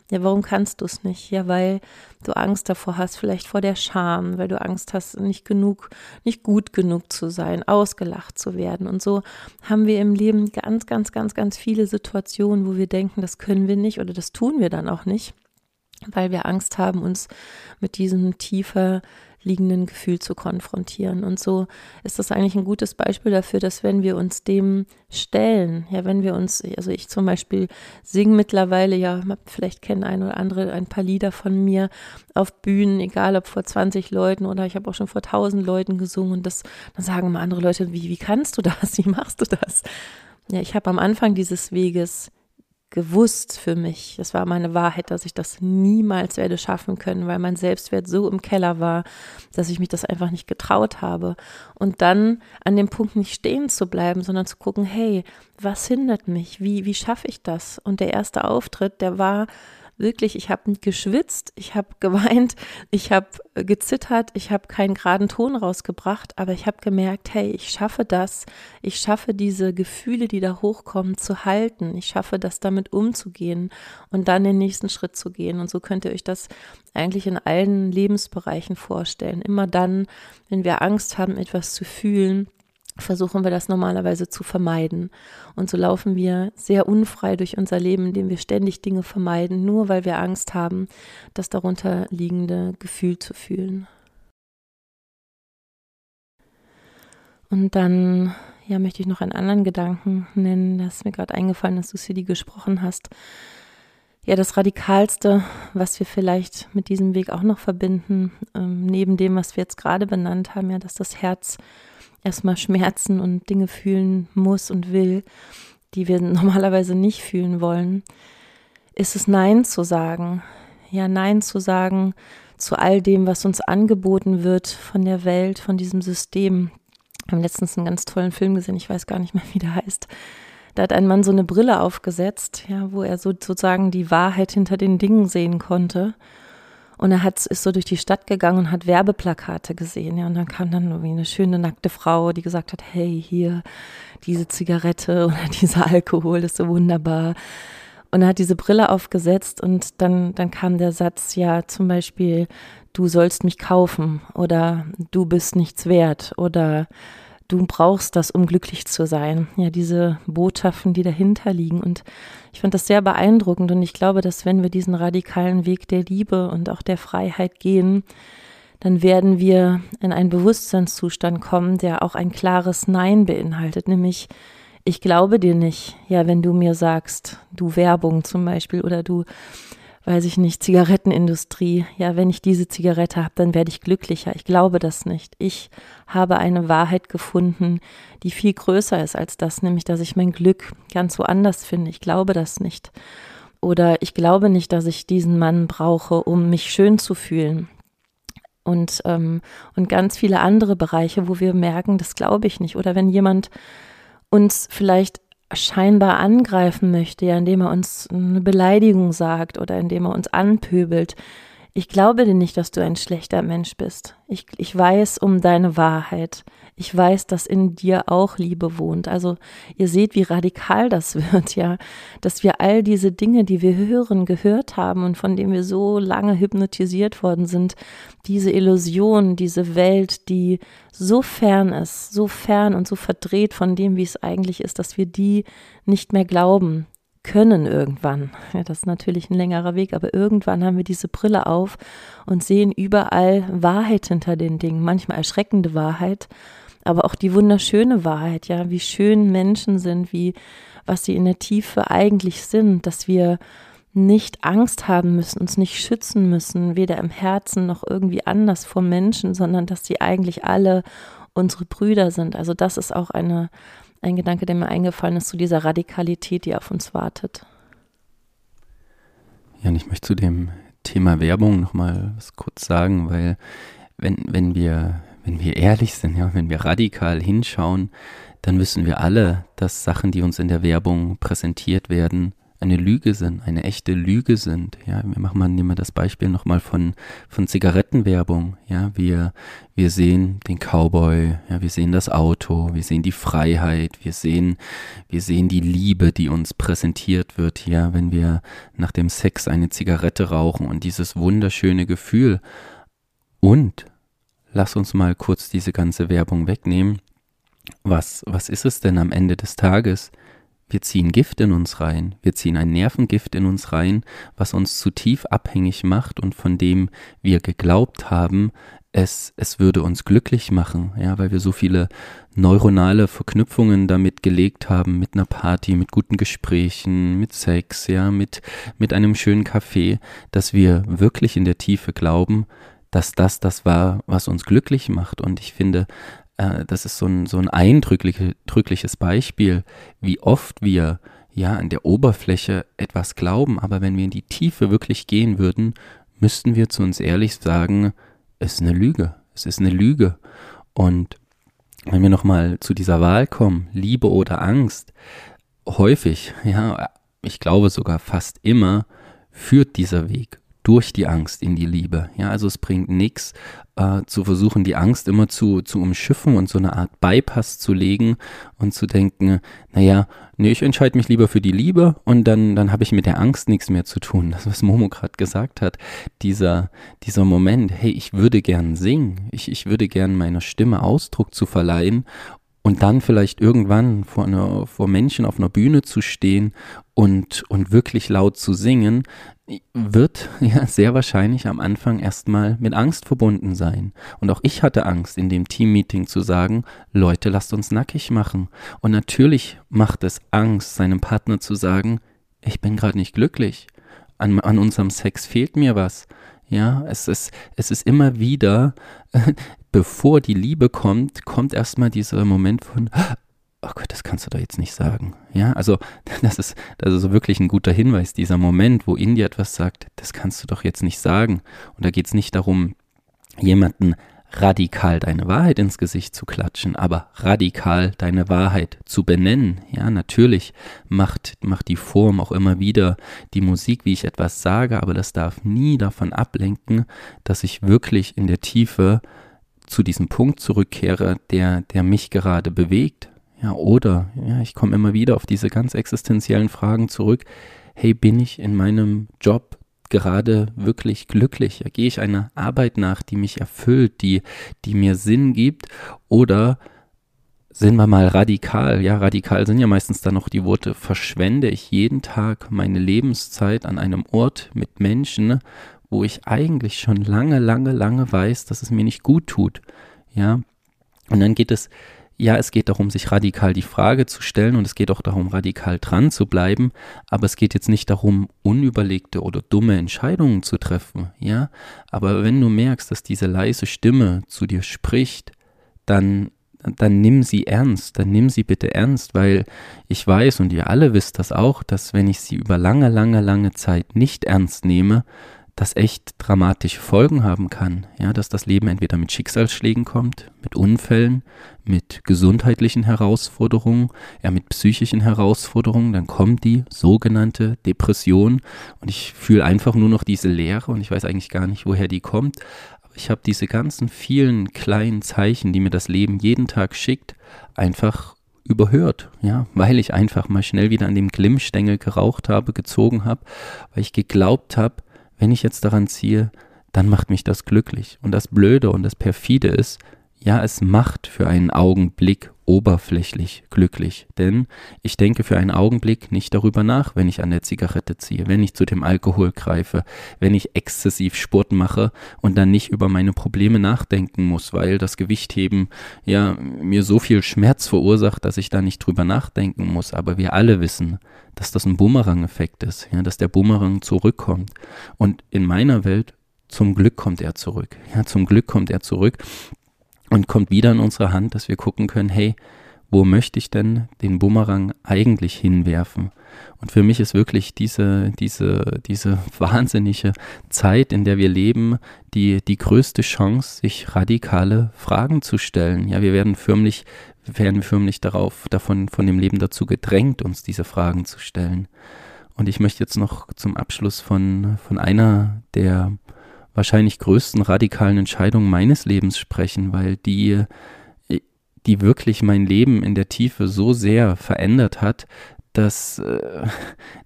Ja, warum kannst du es nicht? Ja, weil du Angst davor hast, vielleicht vor der Scham, weil du Angst hast, nicht genug, nicht gut genug zu sein, ausgelacht zu werden. Und so haben wir im Leben ganz, ganz, ganz, ganz viele Situationen, wo wir denken, das können wir nicht oder das tun wir dann auch nicht weil wir Angst haben, uns mit diesem tiefer liegenden Gefühl zu konfrontieren. Und so ist das eigentlich ein gutes Beispiel dafür, dass wenn wir uns dem stellen, ja, wenn wir uns, also ich zum Beispiel singe mittlerweile, ja, vielleicht kennen ein oder andere ein paar Lieder von mir auf Bühnen, egal ob vor 20 Leuten oder ich habe auch schon vor 1000 Leuten gesungen und das, dann sagen immer andere Leute, wie, wie kannst du das? Wie machst du das? Ja, ich habe am Anfang dieses Weges gewusst für mich, das war meine Wahrheit, dass ich das niemals werde schaffen können, weil mein Selbstwert so im Keller war, dass ich mich das einfach nicht getraut habe. Und dann an dem Punkt nicht stehen zu bleiben, sondern zu gucken, hey, was hindert mich? Wie, wie schaffe ich das? Und der erste Auftritt, der war wirklich, ich habe geschwitzt, ich habe geweint, ich habe gezittert, ich habe keinen geraden Ton rausgebracht, aber ich habe gemerkt, hey, ich schaffe das, ich schaffe diese Gefühle, die da hochkommen, zu halten, ich schaffe das damit umzugehen und dann den nächsten Schritt zu gehen. Und so könnt ihr euch das eigentlich in allen Lebensbereichen vorstellen. Immer dann, wenn wir Angst haben, etwas zu fühlen, versuchen wir das normalerweise zu vermeiden. Und so laufen wir sehr unfrei durch unser Leben, indem wir ständig Dinge vermeiden, nur weil wir Angst haben, das darunter liegende Gefühl zu fühlen. Und dann ja, möchte ich noch einen anderen Gedanken nennen, das ist mir gerade eingefallen, dass du Sidi gesprochen hast. Ja, das Radikalste, was wir vielleicht mit diesem Weg auch noch verbinden, ähm, neben dem, was wir jetzt gerade benannt haben, ja, dass das Herz erstmal Schmerzen und Dinge fühlen muss und will, die wir normalerweise nicht fühlen wollen, ist es Nein zu sagen. Ja, Nein zu sagen zu all dem, was uns angeboten wird von der Welt, von diesem System. Wir haben letztens einen ganz tollen Film gesehen, ich weiß gar nicht mehr, wie der heißt. Da hat ein Mann so eine Brille aufgesetzt, ja, wo er so, sozusagen die Wahrheit hinter den Dingen sehen konnte. Und er hat, ist so durch die Stadt gegangen und hat Werbeplakate gesehen. Ja, und dann kam dann irgendwie eine schöne nackte Frau, die gesagt hat, hey, hier, diese Zigarette oder dieser Alkohol ist so wunderbar. Und er hat diese Brille aufgesetzt und dann, dann kam der Satz, ja, zum Beispiel, du sollst mich kaufen oder du bist nichts wert oder du brauchst das, um glücklich zu sein. Ja, diese Botschaften, die dahinter liegen. Und ich fand das sehr beeindruckend und ich glaube, dass wenn wir diesen radikalen Weg der Liebe und auch der Freiheit gehen, dann werden wir in einen Bewusstseinszustand kommen, der auch ein klares Nein beinhaltet, nämlich ich glaube dir nicht, ja, wenn du mir sagst, du Werbung zum Beispiel oder du weiß ich nicht, Zigarettenindustrie. Ja, wenn ich diese Zigarette habe, dann werde ich glücklicher. Ich glaube das nicht. Ich habe eine Wahrheit gefunden, die viel größer ist als das, nämlich, dass ich mein Glück ganz woanders finde. Ich glaube das nicht. Oder ich glaube nicht, dass ich diesen Mann brauche, um mich schön zu fühlen. Und, ähm, und ganz viele andere Bereiche, wo wir merken, das glaube ich nicht. Oder wenn jemand uns vielleicht scheinbar angreifen möchte, ja, indem er uns eine Beleidigung sagt oder indem er uns anpöbelt. Ich glaube dir nicht, dass du ein schlechter Mensch bist. Ich, ich weiß um deine Wahrheit. Ich weiß, dass in dir auch Liebe wohnt. Also ihr seht, wie radikal das wird, ja, dass wir all diese Dinge, die wir hören, gehört haben und von denen wir so lange hypnotisiert worden sind, diese Illusion, diese Welt, die so fern ist, so fern und so verdreht von dem, wie es eigentlich ist, dass wir die nicht mehr glauben können irgendwann. Ja, das ist natürlich ein längerer Weg, aber irgendwann haben wir diese Brille auf und sehen überall Wahrheit hinter den Dingen, manchmal erschreckende Wahrheit aber auch die wunderschöne Wahrheit, ja, wie schön Menschen sind, wie was sie in der Tiefe eigentlich sind, dass wir nicht Angst haben müssen, uns nicht schützen müssen, weder im Herzen noch irgendwie anders vor Menschen, sondern dass sie eigentlich alle unsere Brüder sind. Also das ist auch eine, ein Gedanke, der mir eingefallen ist zu dieser Radikalität, die auf uns wartet. Ja, und ich möchte zu dem Thema Werbung nochmal was kurz sagen, weil wenn, wenn wir wenn wir ehrlich sind, ja, wenn wir radikal hinschauen, dann wissen wir alle, dass Sachen, die uns in der Werbung präsentiert werden, eine Lüge sind, eine echte Lüge sind. Ja, wir machen mal, nehmen wir das Beispiel nochmal von, von Zigarettenwerbung. Ja, wir, wir sehen den Cowboy, ja, wir sehen das Auto, wir sehen die Freiheit, wir sehen, wir sehen die Liebe, die uns präsentiert wird, ja, wenn wir nach dem Sex eine Zigarette rauchen und dieses wunderschöne Gefühl. Und lass uns mal kurz diese ganze Werbung wegnehmen. Was, was ist es denn am Ende des Tages? Wir ziehen Gift in uns rein, wir ziehen ein Nervengift in uns rein, was uns zu tief abhängig macht und von dem wir geglaubt haben, es, es würde uns glücklich machen, ja, weil wir so viele neuronale Verknüpfungen damit gelegt haben, mit einer Party, mit guten Gesprächen, mit Sex, ja, mit, mit einem schönen Kaffee, dass wir wirklich in der Tiefe glauben, dass das das war, was uns glücklich macht. Und ich finde, äh, das ist so ein, so ein eindrückliches Beispiel, wie oft wir ja an der Oberfläche etwas glauben, aber wenn wir in die Tiefe wirklich gehen würden, müssten wir zu uns ehrlich sagen, es ist eine Lüge, es ist eine Lüge. Und wenn wir nochmal zu dieser Wahl kommen, Liebe oder Angst, häufig, ja, ich glaube sogar fast immer, führt dieser Weg durch die Angst in die Liebe. Ja, also es bringt nichts, äh, zu versuchen, die Angst immer zu, zu umschiffen und so eine Art Bypass zu legen und zu denken, naja, nee, ich entscheide mich lieber für die Liebe und dann, dann habe ich mit der Angst nichts mehr zu tun. Das, was Momo gerade gesagt hat, dieser, dieser Moment, hey, ich würde gern singen, ich, ich würde gern meiner Stimme Ausdruck zu verleihen und dann vielleicht irgendwann vor, einer, vor Menschen auf einer Bühne zu stehen und, und wirklich laut zu singen, wird ja sehr wahrscheinlich am Anfang erstmal mit Angst verbunden sein. Und auch ich hatte Angst, in dem Teammeeting zu sagen, Leute, lasst uns nackig machen. Und natürlich macht es Angst, seinem Partner zu sagen, ich bin gerade nicht glücklich. An, an unserem Sex fehlt mir was. Ja, es ist, es ist immer wieder, bevor die Liebe kommt, kommt erstmal dieser Moment von, oh Gott, das kannst du doch jetzt nicht sagen. Ja, also das ist, das ist wirklich ein guter Hinweis, dieser Moment, wo in dir etwas sagt, das kannst du doch jetzt nicht sagen. Und da geht es nicht darum, jemanden radikal deine Wahrheit ins Gesicht zu klatschen, aber radikal deine Wahrheit zu benennen. Ja, natürlich macht, macht die Form auch immer wieder die Musik, wie ich etwas sage, aber das darf nie davon ablenken, dass ich wirklich in der Tiefe zu diesem Punkt zurückkehre, der, der mich gerade bewegt, ja, oder, ja, ich komme immer wieder auf diese ganz existenziellen Fragen zurück. hey, bin ich in meinem Job gerade wirklich glücklich? Ja, gehe ich einer Arbeit nach, die mich erfüllt, die, die mir Sinn gibt? Oder sind wir mal radikal? Ja, radikal sind ja meistens dann noch die Worte, verschwende ich jeden Tag meine Lebenszeit an einem Ort mit Menschen, wo ich eigentlich schon lange, lange, lange weiß, dass es mir nicht gut tut. Ja, und dann geht es, ja, es geht darum, sich radikal die Frage zu stellen und es geht auch darum, radikal dran zu bleiben, aber es geht jetzt nicht darum, unüberlegte oder dumme Entscheidungen zu treffen, ja. Aber wenn du merkst, dass diese leise Stimme zu dir spricht, dann dann nimm sie ernst, dann nimm sie bitte ernst, weil ich weiß und ihr alle wisst das auch, dass wenn ich sie über lange, lange, lange Zeit nicht ernst nehme, das echt dramatische Folgen haben kann. Ja, dass das Leben entweder mit Schicksalsschlägen kommt, mit Unfällen, mit gesundheitlichen Herausforderungen, ja, mit psychischen Herausforderungen, dann kommt die sogenannte Depression und ich fühle einfach nur noch diese Leere und ich weiß eigentlich gar nicht, woher die kommt. Aber ich habe diese ganzen vielen kleinen Zeichen, die mir das Leben jeden Tag schickt, einfach überhört, ja, weil ich einfach mal schnell wieder an dem Glimmstängel geraucht habe, gezogen habe, weil ich geglaubt habe, wenn ich jetzt daran ziehe, dann macht mich das glücklich. Und das Blöde und das Perfide ist, ja, es macht für einen Augenblick oberflächlich glücklich. Denn ich denke für einen Augenblick nicht darüber nach, wenn ich an der Zigarette ziehe, wenn ich zu dem Alkohol greife, wenn ich exzessiv Sport mache und dann nicht über meine Probleme nachdenken muss, weil das Gewichtheben ja mir so viel Schmerz verursacht, dass ich da nicht drüber nachdenken muss. Aber wir alle wissen, dass das ein Bumerang-Effekt ist, ja, dass der Bumerang zurückkommt. Und in meiner Welt zum Glück kommt er zurück. Ja, zum Glück kommt er zurück und kommt wieder in unsere Hand, dass wir gucken können, hey, wo möchte ich denn den Bumerang eigentlich hinwerfen? Und für mich ist wirklich diese, diese, diese wahnsinnige Zeit, in der wir leben, die, die größte Chance, sich radikale Fragen zu stellen. Ja, wir werden förmlich, werden förmlich darauf, davon, von dem Leben dazu gedrängt, uns diese Fragen zu stellen. Und ich möchte jetzt noch zum Abschluss von, von einer der wahrscheinlich größten radikalen Entscheidungen meines Lebens sprechen, weil die, die wirklich mein Leben in der Tiefe so sehr verändert hat, dass, äh,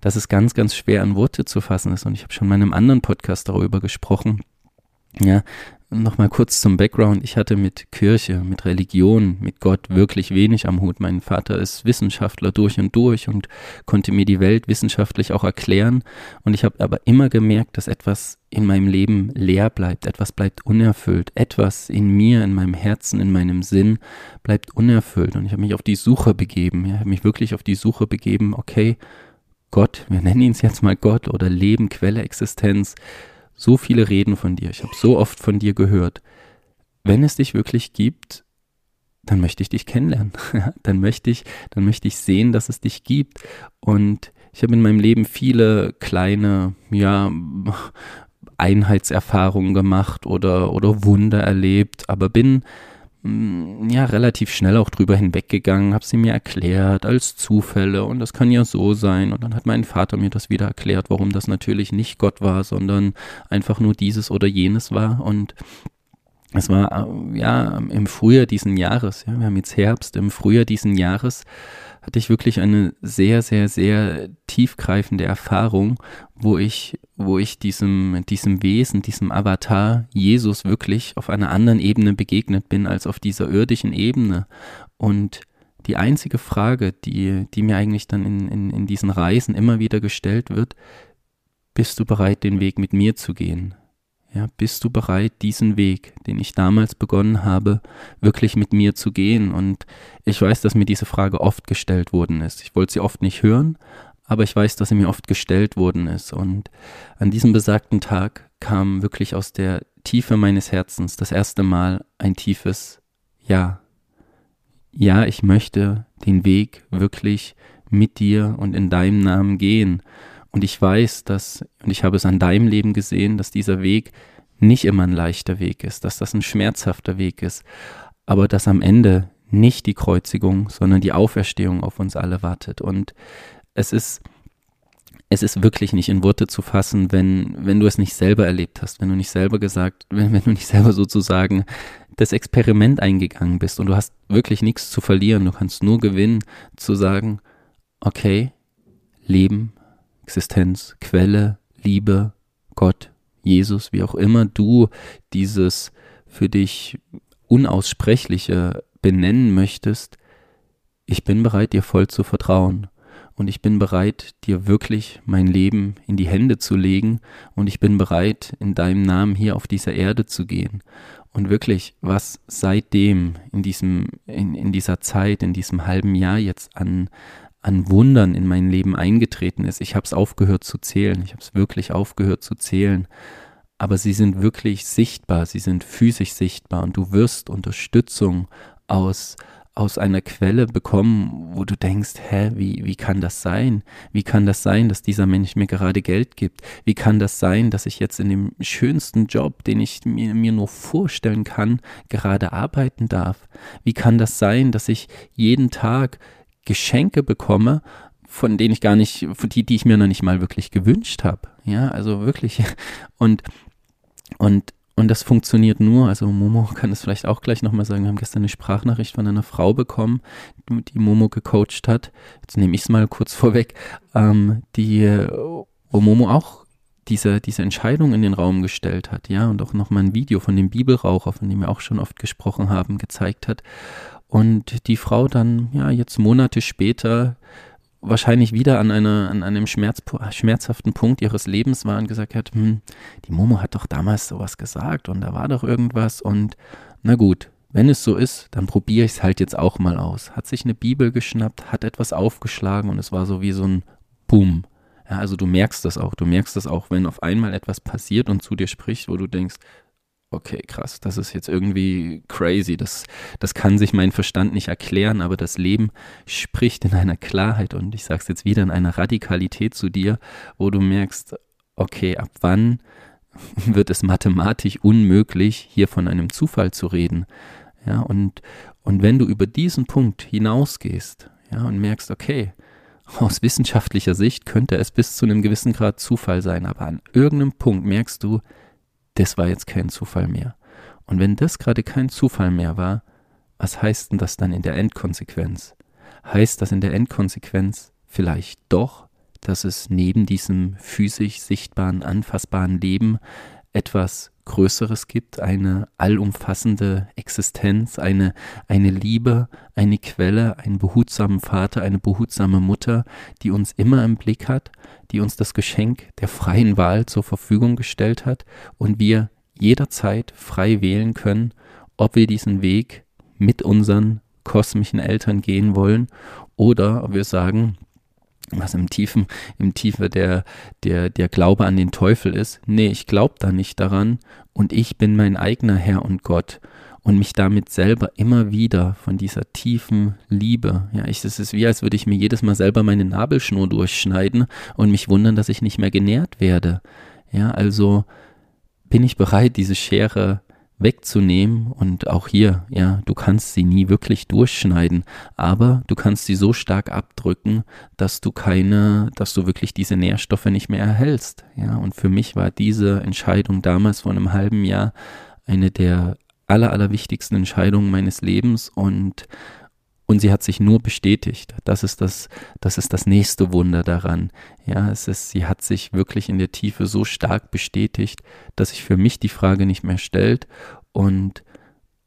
dass es ganz, ganz schwer an Worte zu fassen ist. Und ich habe schon in meinem anderen Podcast darüber gesprochen. Ja, Nochmal kurz zum Background. Ich hatte mit Kirche, mit Religion, mit Gott wirklich wenig am Hut. Mein Vater ist Wissenschaftler durch und durch und konnte mir die Welt wissenschaftlich auch erklären. Und ich habe aber immer gemerkt, dass etwas in meinem Leben leer bleibt, etwas bleibt unerfüllt, etwas in mir, in meinem Herzen, in meinem Sinn bleibt unerfüllt. Und ich habe mich auf die Suche begeben. Ich habe mich wirklich auf die Suche begeben, okay, Gott, wir nennen ihn jetzt mal Gott oder Leben, Quelle, Existenz so viele reden von dir, ich habe so oft von dir gehört. Wenn es dich wirklich gibt, dann möchte ich dich kennenlernen. dann möchte ich, dann möchte ich sehen, dass es dich gibt. Und ich habe in meinem Leben viele kleine, ja, Einheitserfahrungen gemacht oder, oder Wunder erlebt, aber bin ja relativ schnell auch drüber hinweggegangen, habe sie mir erklärt als Zufälle und das kann ja so sein. Und dann hat mein Vater mir das wieder erklärt, warum das natürlich nicht Gott war, sondern einfach nur dieses oder jenes war. Und es war äh, ja im Frühjahr diesen Jahres, ja, wir haben jetzt Herbst, im Frühjahr diesen Jahres hatte ich wirklich eine sehr, sehr, sehr tiefgreifende Erfahrung, wo ich, wo ich diesem, diesem Wesen, diesem Avatar Jesus wirklich auf einer anderen Ebene begegnet bin als auf dieser irdischen Ebene. Und die einzige Frage, die, die mir eigentlich dann in, in, in diesen Reisen immer wieder gestellt wird, bist du bereit, den Weg mit mir zu gehen? Ja, bist du bereit, diesen Weg, den ich damals begonnen habe, wirklich mit mir zu gehen? Und ich weiß, dass mir diese Frage oft gestellt worden ist. Ich wollte sie oft nicht hören, aber ich weiß, dass sie mir oft gestellt worden ist. Und an diesem besagten Tag kam wirklich aus der Tiefe meines Herzens das erste Mal ein tiefes Ja. Ja, ich möchte den Weg wirklich mit dir und in deinem Namen gehen. Und ich weiß, dass, und ich habe es an deinem Leben gesehen, dass dieser Weg nicht immer ein leichter Weg ist, dass das ein schmerzhafter Weg ist, aber dass am Ende nicht die Kreuzigung, sondern die Auferstehung auf uns alle wartet. Und es ist, es ist wirklich nicht in Worte zu fassen, wenn, wenn du es nicht selber erlebt hast, wenn du nicht selber gesagt, wenn, wenn du nicht selber sozusagen das Experiment eingegangen bist und du hast wirklich nichts zu verlieren, du kannst nur gewinnen, zu sagen, okay, Leben Existenz, Quelle, Liebe, Gott, Jesus, wie auch immer du dieses für dich Unaussprechliche benennen möchtest, ich bin bereit, dir voll zu vertrauen. Und ich bin bereit, dir wirklich mein Leben in die Hände zu legen. Und ich bin bereit, in deinem Namen hier auf dieser Erde zu gehen. Und wirklich, was seitdem in diesem, in, in dieser Zeit, in diesem halben Jahr jetzt an, an Wundern in mein Leben eingetreten ist. Ich habe es aufgehört zu zählen. Ich habe es wirklich aufgehört zu zählen. Aber sie sind wirklich sichtbar, sie sind physisch sichtbar und du wirst Unterstützung aus, aus einer Quelle bekommen, wo du denkst, hä, wie, wie kann das sein? Wie kann das sein, dass dieser Mensch mir gerade Geld gibt? Wie kann das sein, dass ich jetzt in dem schönsten Job, den ich mir, mir nur vorstellen kann, gerade arbeiten darf? Wie kann das sein, dass ich jeden Tag Geschenke bekomme, von denen ich gar nicht, die, die ich mir noch nicht mal wirklich gewünscht habe. Ja, also wirklich. Und, und und das funktioniert nur, also Momo kann es vielleicht auch gleich nochmal sagen, wir haben gestern eine Sprachnachricht von einer Frau bekommen, die Momo gecoacht hat. Jetzt nehme ich es mal kurz vorweg, ähm, die, wo Momo auch diese, diese Entscheidung in den Raum gestellt hat, ja, und auch nochmal ein Video von dem Bibelraucher, von dem wir auch schon oft gesprochen haben, gezeigt hat. Und die Frau dann, ja, jetzt Monate später wahrscheinlich wieder an, einer, an einem Schmerz, schmerzhaften Punkt ihres Lebens war und gesagt hat, hm, die Momo hat doch damals sowas gesagt und da war doch irgendwas und na gut, wenn es so ist, dann probiere ich es halt jetzt auch mal aus. Hat sich eine Bibel geschnappt, hat etwas aufgeschlagen und es war so wie so ein Boom. Ja, also du merkst das auch, du merkst das auch, wenn auf einmal etwas passiert und zu dir spricht, wo du denkst, okay, krass, das ist jetzt irgendwie crazy, das, das kann sich mein Verstand nicht erklären, aber das Leben spricht in einer Klarheit. Und ich sage es jetzt wieder in einer Radikalität zu dir, wo du merkst, okay, ab wann wird es mathematisch unmöglich, hier von einem Zufall zu reden. Ja, und, und wenn du über diesen Punkt hinausgehst, ja, und merkst, okay, aus wissenschaftlicher Sicht könnte es bis zu einem gewissen Grad Zufall sein, aber an irgendeinem Punkt merkst du, das war jetzt kein Zufall mehr. Und wenn das gerade kein Zufall mehr war, was heißt denn das dann in der Endkonsequenz? Heißt das in der Endkonsequenz vielleicht doch, dass es neben diesem physisch sichtbaren, anfassbaren Leben etwas Größeres gibt, eine allumfassende Existenz, eine, eine Liebe, eine Quelle, einen behutsamen Vater, eine behutsame Mutter, die uns immer im Blick hat, die uns das Geschenk der freien Wahl zur Verfügung gestellt hat und wir jederzeit frei wählen können, ob wir diesen Weg mit unseren kosmischen Eltern gehen wollen oder ob wir sagen, was im Tiefen, im Tiefe der, der, der Glaube an den Teufel ist. Nee, ich glaube da nicht daran und ich bin mein eigener Herr und Gott und mich damit selber immer wieder von dieser tiefen Liebe, ja, ich, es ist wie, als würde ich mir jedes Mal selber meine Nabelschnur durchschneiden und mich wundern, dass ich nicht mehr genährt werde. Ja, also bin ich bereit, diese Schere wegzunehmen und auch hier, ja, du kannst sie nie wirklich durchschneiden, aber du kannst sie so stark abdrücken, dass du keine, dass du wirklich diese Nährstoffe nicht mehr erhältst, ja, und für mich war diese Entscheidung damals vor einem halben Jahr eine der aller, allerwichtigsten Entscheidungen meines Lebens und und sie hat sich nur bestätigt. Das ist das, das ist das nächste Wunder daran. Ja, es ist, sie hat sich wirklich in der Tiefe so stark bestätigt, dass sich für mich die Frage nicht mehr stellt und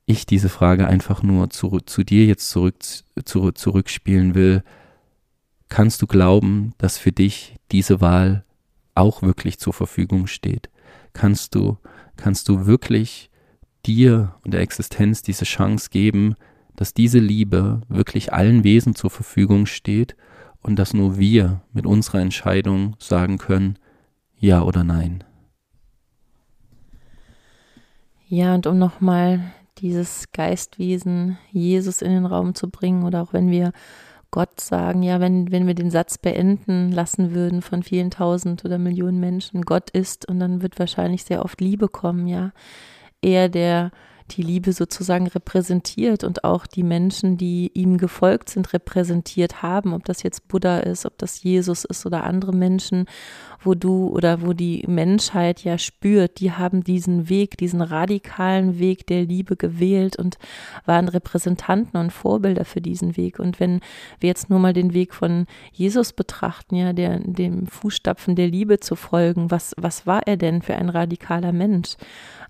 ich diese Frage einfach nur zu, zu dir jetzt zurück, zu, zurückspielen will. Kannst du glauben, dass für dich diese Wahl auch wirklich zur Verfügung steht? Kannst du, kannst du wirklich dir und der Existenz diese Chance geben, dass diese Liebe wirklich allen Wesen zur Verfügung steht und dass nur wir mit unserer Entscheidung sagen können, ja oder nein. Ja, und um nochmal dieses Geistwesen Jesus in den Raum zu bringen oder auch wenn wir Gott sagen, ja, wenn, wenn wir den Satz beenden lassen würden von vielen tausend oder Millionen Menschen, Gott ist und dann wird wahrscheinlich sehr oft Liebe kommen, ja. Er, der die Liebe sozusagen repräsentiert und auch die Menschen, die ihm gefolgt sind, repräsentiert haben, ob das jetzt Buddha ist, ob das Jesus ist oder andere Menschen, wo du oder wo die Menschheit ja spürt, die haben diesen Weg, diesen radikalen Weg der Liebe gewählt und waren Repräsentanten und Vorbilder für diesen Weg. Und wenn wir jetzt nur mal den Weg von Jesus betrachten, ja, der, dem Fußstapfen der Liebe zu folgen, was, was war er denn für ein radikaler Mensch?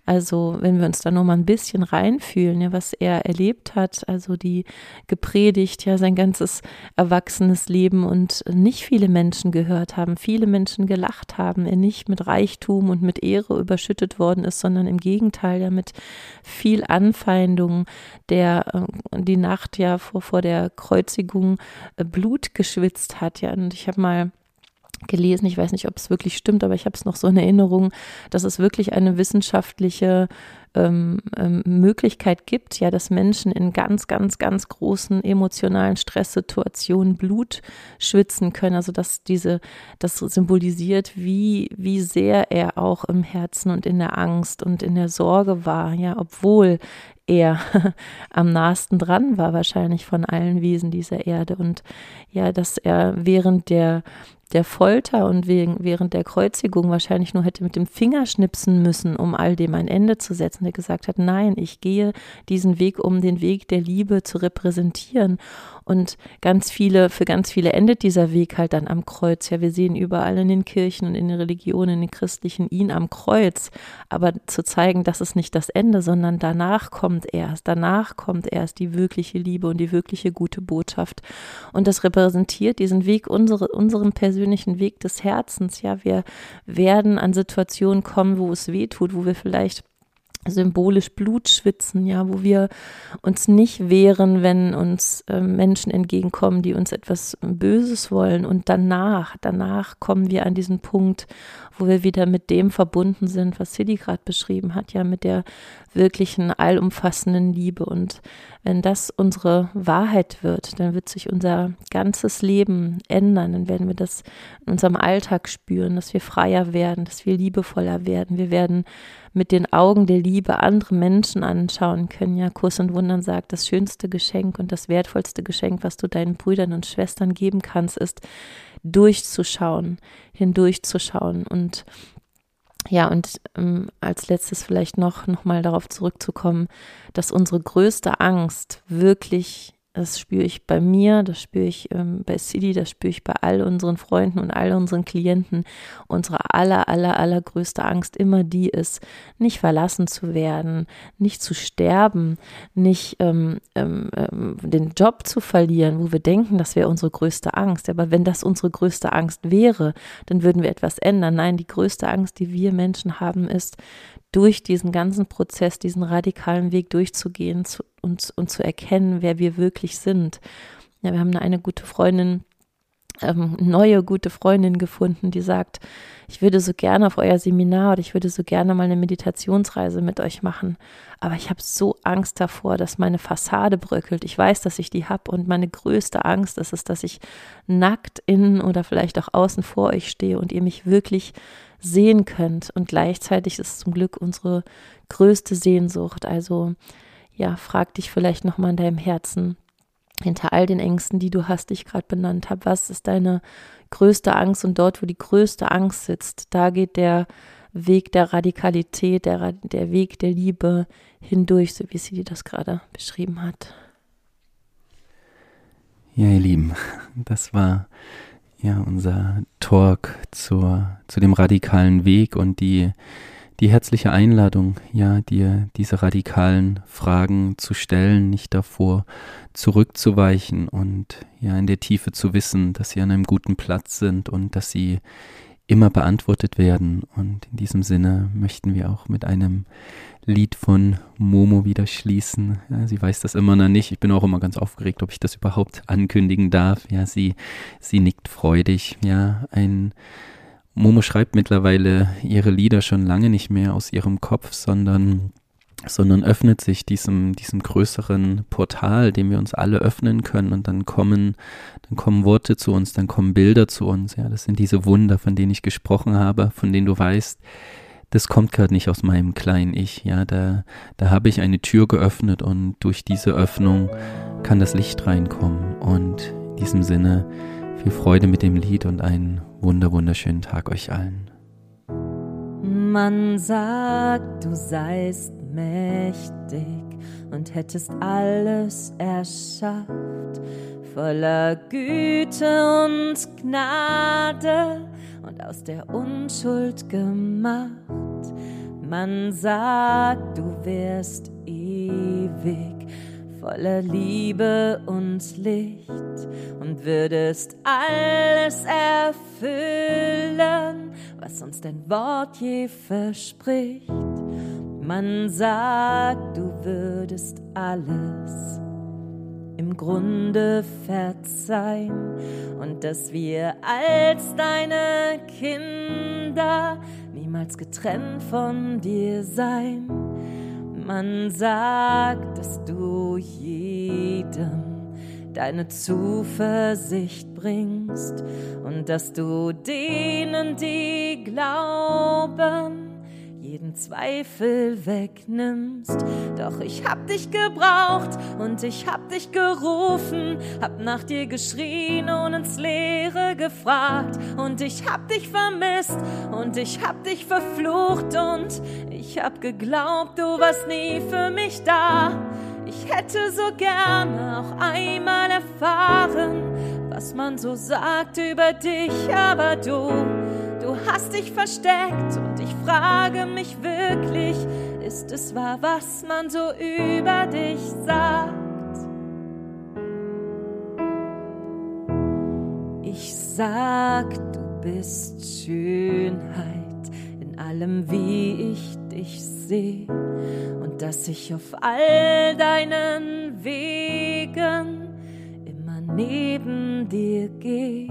Also wenn wir uns da nur mal ein bisschen reinfühlen, ja, was er erlebt hat, also die gepredigt, ja, sein ganzes erwachsenes Leben und nicht viele Menschen gehört haben, viele Menschen gelacht haben, er nicht mit Reichtum und mit Ehre überschüttet worden ist, sondern im Gegenteil ja mit viel Anfeindung, der äh, die Nacht ja vor, vor der Kreuzigung äh, Blut geschwitzt hat, ja, und ich habe mal gelesen, ich weiß nicht, ob es wirklich stimmt, aber ich habe es noch so in Erinnerung, dass es wirklich eine wissenschaftliche ähm, ähm, Möglichkeit gibt, ja, dass Menschen in ganz, ganz, ganz großen emotionalen Stresssituationen Blut schwitzen können. Also dass diese, das symbolisiert, wie, wie sehr er auch im Herzen und in der Angst und in der Sorge war, ja, obwohl er am nahesten dran war, wahrscheinlich von allen Wesen dieser Erde. Und ja, dass er während der der Folter und wegen, während der Kreuzigung wahrscheinlich nur hätte mit dem Finger schnipsen müssen, um all dem ein Ende zu setzen, der gesagt hat, nein, ich gehe diesen Weg, um den Weg der Liebe zu repräsentieren. Und ganz viele, für ganz viele endet dieser Weg halt dann am Kreuz. Ja, wir sehen überall in den Kirchen und in den Religionen, in den christlichen ihn am Kreuz. Aber zu zeigen, das ist nicht das Ende, sondern danach kommt erst, danach kommt erst die wirkliche Liebe und die wirkliche gute Botschaft. Und das repräsentiert diesen Weg, unsere, unseren persönlichen Weg des Herzens. Ja, wir werden an Situationen kommen, wo es weh tut, wo wir vielleicht symbolisch Blut schwitzen, ja, wo wir uns nicht wehren, wenn uns äh, Menschen entgegenkommen, die uns etwas Böses wollen. Und danach, danach kommen wir an diesen Punkt, wo wir wieder mit dem verbunden sind, was Sidi gerade beschrieben hat, ja, mit der wirklichen allumfassenden Liebe. Und wenn das unsere Wahrheit wird, dann wird sich unser ganzes Leben ändern. Dann werden wir das in unserem Alltag spüren, dass wir freier werden, dass wir liebevoller werden. Wir werden mit den Augen der Liebe andere Menschen anschauen können. Ja, Kurs und Wundern sagt, das schönste Geschenk und das wertvollste Geschenk, was du deinen Brüdern und Schwestern geben kannst, ist durchzuschauen, hindurchzuschauen und ja, und ähm, als letztes vielleicht noch, noch mal darauf zurückzukommen, dass unsere größte Angst wirklich das spüre ich bei mir, das spüre ich ähm, bei City, das spüre ich bei all unseren Freunden und all unseren Klienten. Unsere aller, aller, allergrößte Angst immer die ist, nicht verlassen zu werden, nicht zu sterben, nicht ähm, ähm, ähm, den Job zu verlieren, wo wir denken, das wäre unsere größte Angst. Aber wenn das unsere größte Angst wäre, dann würden wir etwas ändern. Nein, die größte Angst, die wir Menschen haben, ist, durch diesen ganzen Prozess, diesen radikalen Weg durchzugehen zu, und, und zu erkennen, wer wir wirklich sind. Ja, wir haben eine gute Freundin, ähm, neue gute Freundin gefunden, die sagt, ich würde so gerne auf euer Seminar oder ich würde so gerne mal eine Meditationsreise mit euch machen, aber ich habe so Angst davor, dass meine Fassade bröckelt. Ich weiß, dass ich die habe und meine größte Angst ist es, dass ich nackt innen oder vielleicht auch außen vor euch stehe und ihr mich wirklich sehen könnt. Und gleichzeitig ist es zum Glück unsere größte Sehnsucht. Also ja, frag dich vielleicht nochmal in deinem Herzen, hinter all den Ängsten, die du hast, die ich gerade benannt habe, was ist deine größte Angst? Und dort, wo die größte Angst sitzt, da geht der Weg der Radikalität, der, der Weg der Liebe hindurch, so wie sie dir das gerade beschrieben hat. Ja, ihr Lieben, das war ja, unser Talk zur, zu dem radikalen Weg und die, die herzliche Einladung, ja, dir diese radikalen Fragen zu stellen, nicht davor zurückzuweichen und ja, in der Tiefe zu wissen, dass sie an einem guten Platz sind und dass sie immer beantwortet werden. Und in diesem Sinne möchten wir auch mit einem Lied von Momo wieder schließen. Ja, sie weiß das immer noch nicht. Ich bin auch immer ganz aufgeregt, ob ich das überhaupt ankündigen darf. Ja, sie, sie nickt freudig. Ja, ein Momo schreibt mittlerweile ihre Lieder schon lange nicht mehr aus ihrem Kopf, sondern sondern öffnet sich diesem, diesem größeren Portal, dem wir uns alle öffnen können und dann kommen, dann kommen Worte zu uns, dann kommen Bilder zu uns. Ja, das sind diese Wunder, von denen ich gesprochen habe, von denen du weißt, das kommt gerade nicht aus meinem kleinen Ich, ja, da, da habe ich eine Tür geöffnet und durch diese Öffnung kann das Licht reinkommen. Und in diesem Sinne viel Freude mit dem Lied und einen wunder wunderschönen Tag euch allen. Man sagt, du seist mächtig und hättest alles erschafft, voller Güte und Gnade und aus der Unschuld gemacht. Man sagt, du wärst ewig, voller Liebe und Licht und würdest alles erfüllen, was uns dein Wort je verspricht. Man sagt, du würdest alles im Grunde verzeihen und dass wir als deine Kinder niemals getrennt von dir sein. Man sagt, dass du jedem deine Zuversicht bringst und dass du denen, die glauben, jeden Zweifel wegnimmst. Doch ich hab dich gebraucht und ich hab dich gerufen, hab nach dir geschrien und ins Leere gefragt. Und ich hab dich vermisst und ich hab dich verflucht und ich hab geglaubt, du warst nie für mich da. Ich hätte so gerne auch einmal erfahren, was man so sagt über dich, aber du Du hast dich versteckt frage mich wirklich, ist es wahr, was man so über dich sagt? Ich sag, du bist Schönheit in allem, wie ich dich sehe und dass ich auf all deinen Wegen immer neben dir gehe.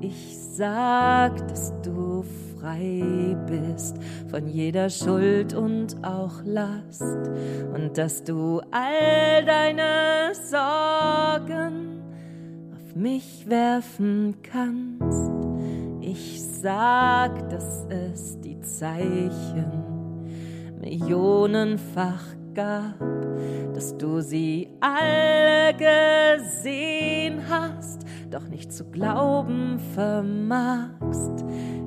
Ich sag, dass du frei bist von jeder Schuld und auch Last und dass du all deine Sorgen auf mich werfen kannst. Ich sag, dass es die Zeichen millionenfach gab, dass du sie alle gesehen hast doch nicht zu glauben vermagst.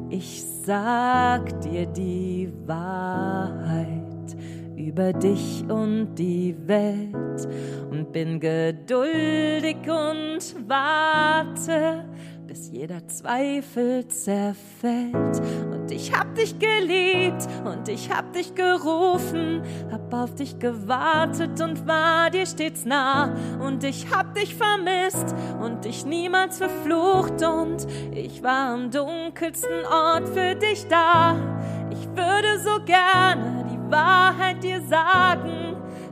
Ich sag dir die Wahrheit über dich und die Welt und bin geduldig und warte bis jeder Zweifel zerfällt. Und ich hab dich geliebt und ich hab dich gerufen, hab auf dich gewartet und war dir stets nah. Und ich hab dich vermisst und dich niemals verflucht und ich war am dunkelsten Ort für dich da. Ich würde so gerne die Wahrheit dir sagen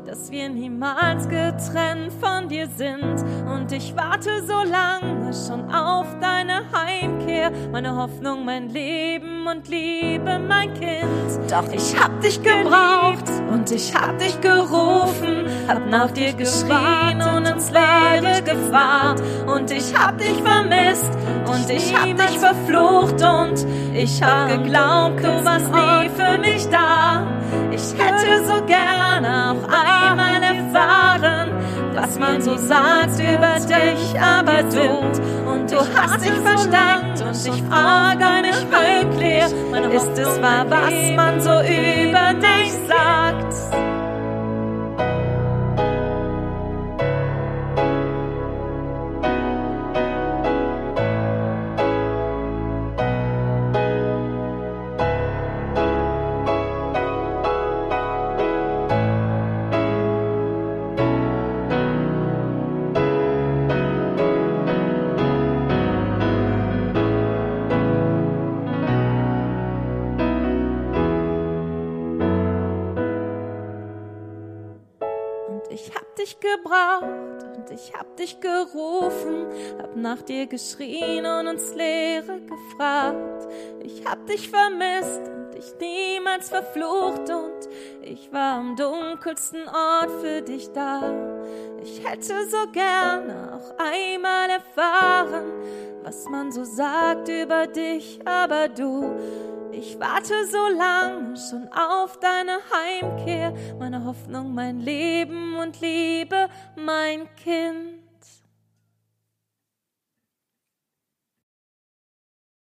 dass wir niemals getrennt von dir sind. Und ich warte so lange schon auf deine Heimkehr. Meine Hoffnung, mein Leben und Liebe, mein Kind. Doch ich hab dich gebraucht und ich hab dich gerufen. Hab nach dir geschrien und ins Leere gefahren. Und ich hab dich vermisst und ich hab dich verflucht. Und ich hab geglaubt, du warst nie für mich da. Ich hätte so gerne auch einmal erfahren, was man so sagt über dich, aber du. Und du hast dich versteckt und ich frage mich wirklich, ist es wahr, was man so über dich sagt? Dich gerufen, hab nach dir geschrien und ins Leere gefragt. Ich hab dich vermisst und dich niemals verflucht und ich war am dunkelsten Ort für dich da. Ich hätte so gerne auch einmal erfahren, was man so sagt über dich, aber du Ich warte so lang schon auf deine Heimkehr, meine Hoffnung, mein Leben und Liebe, mein Kind.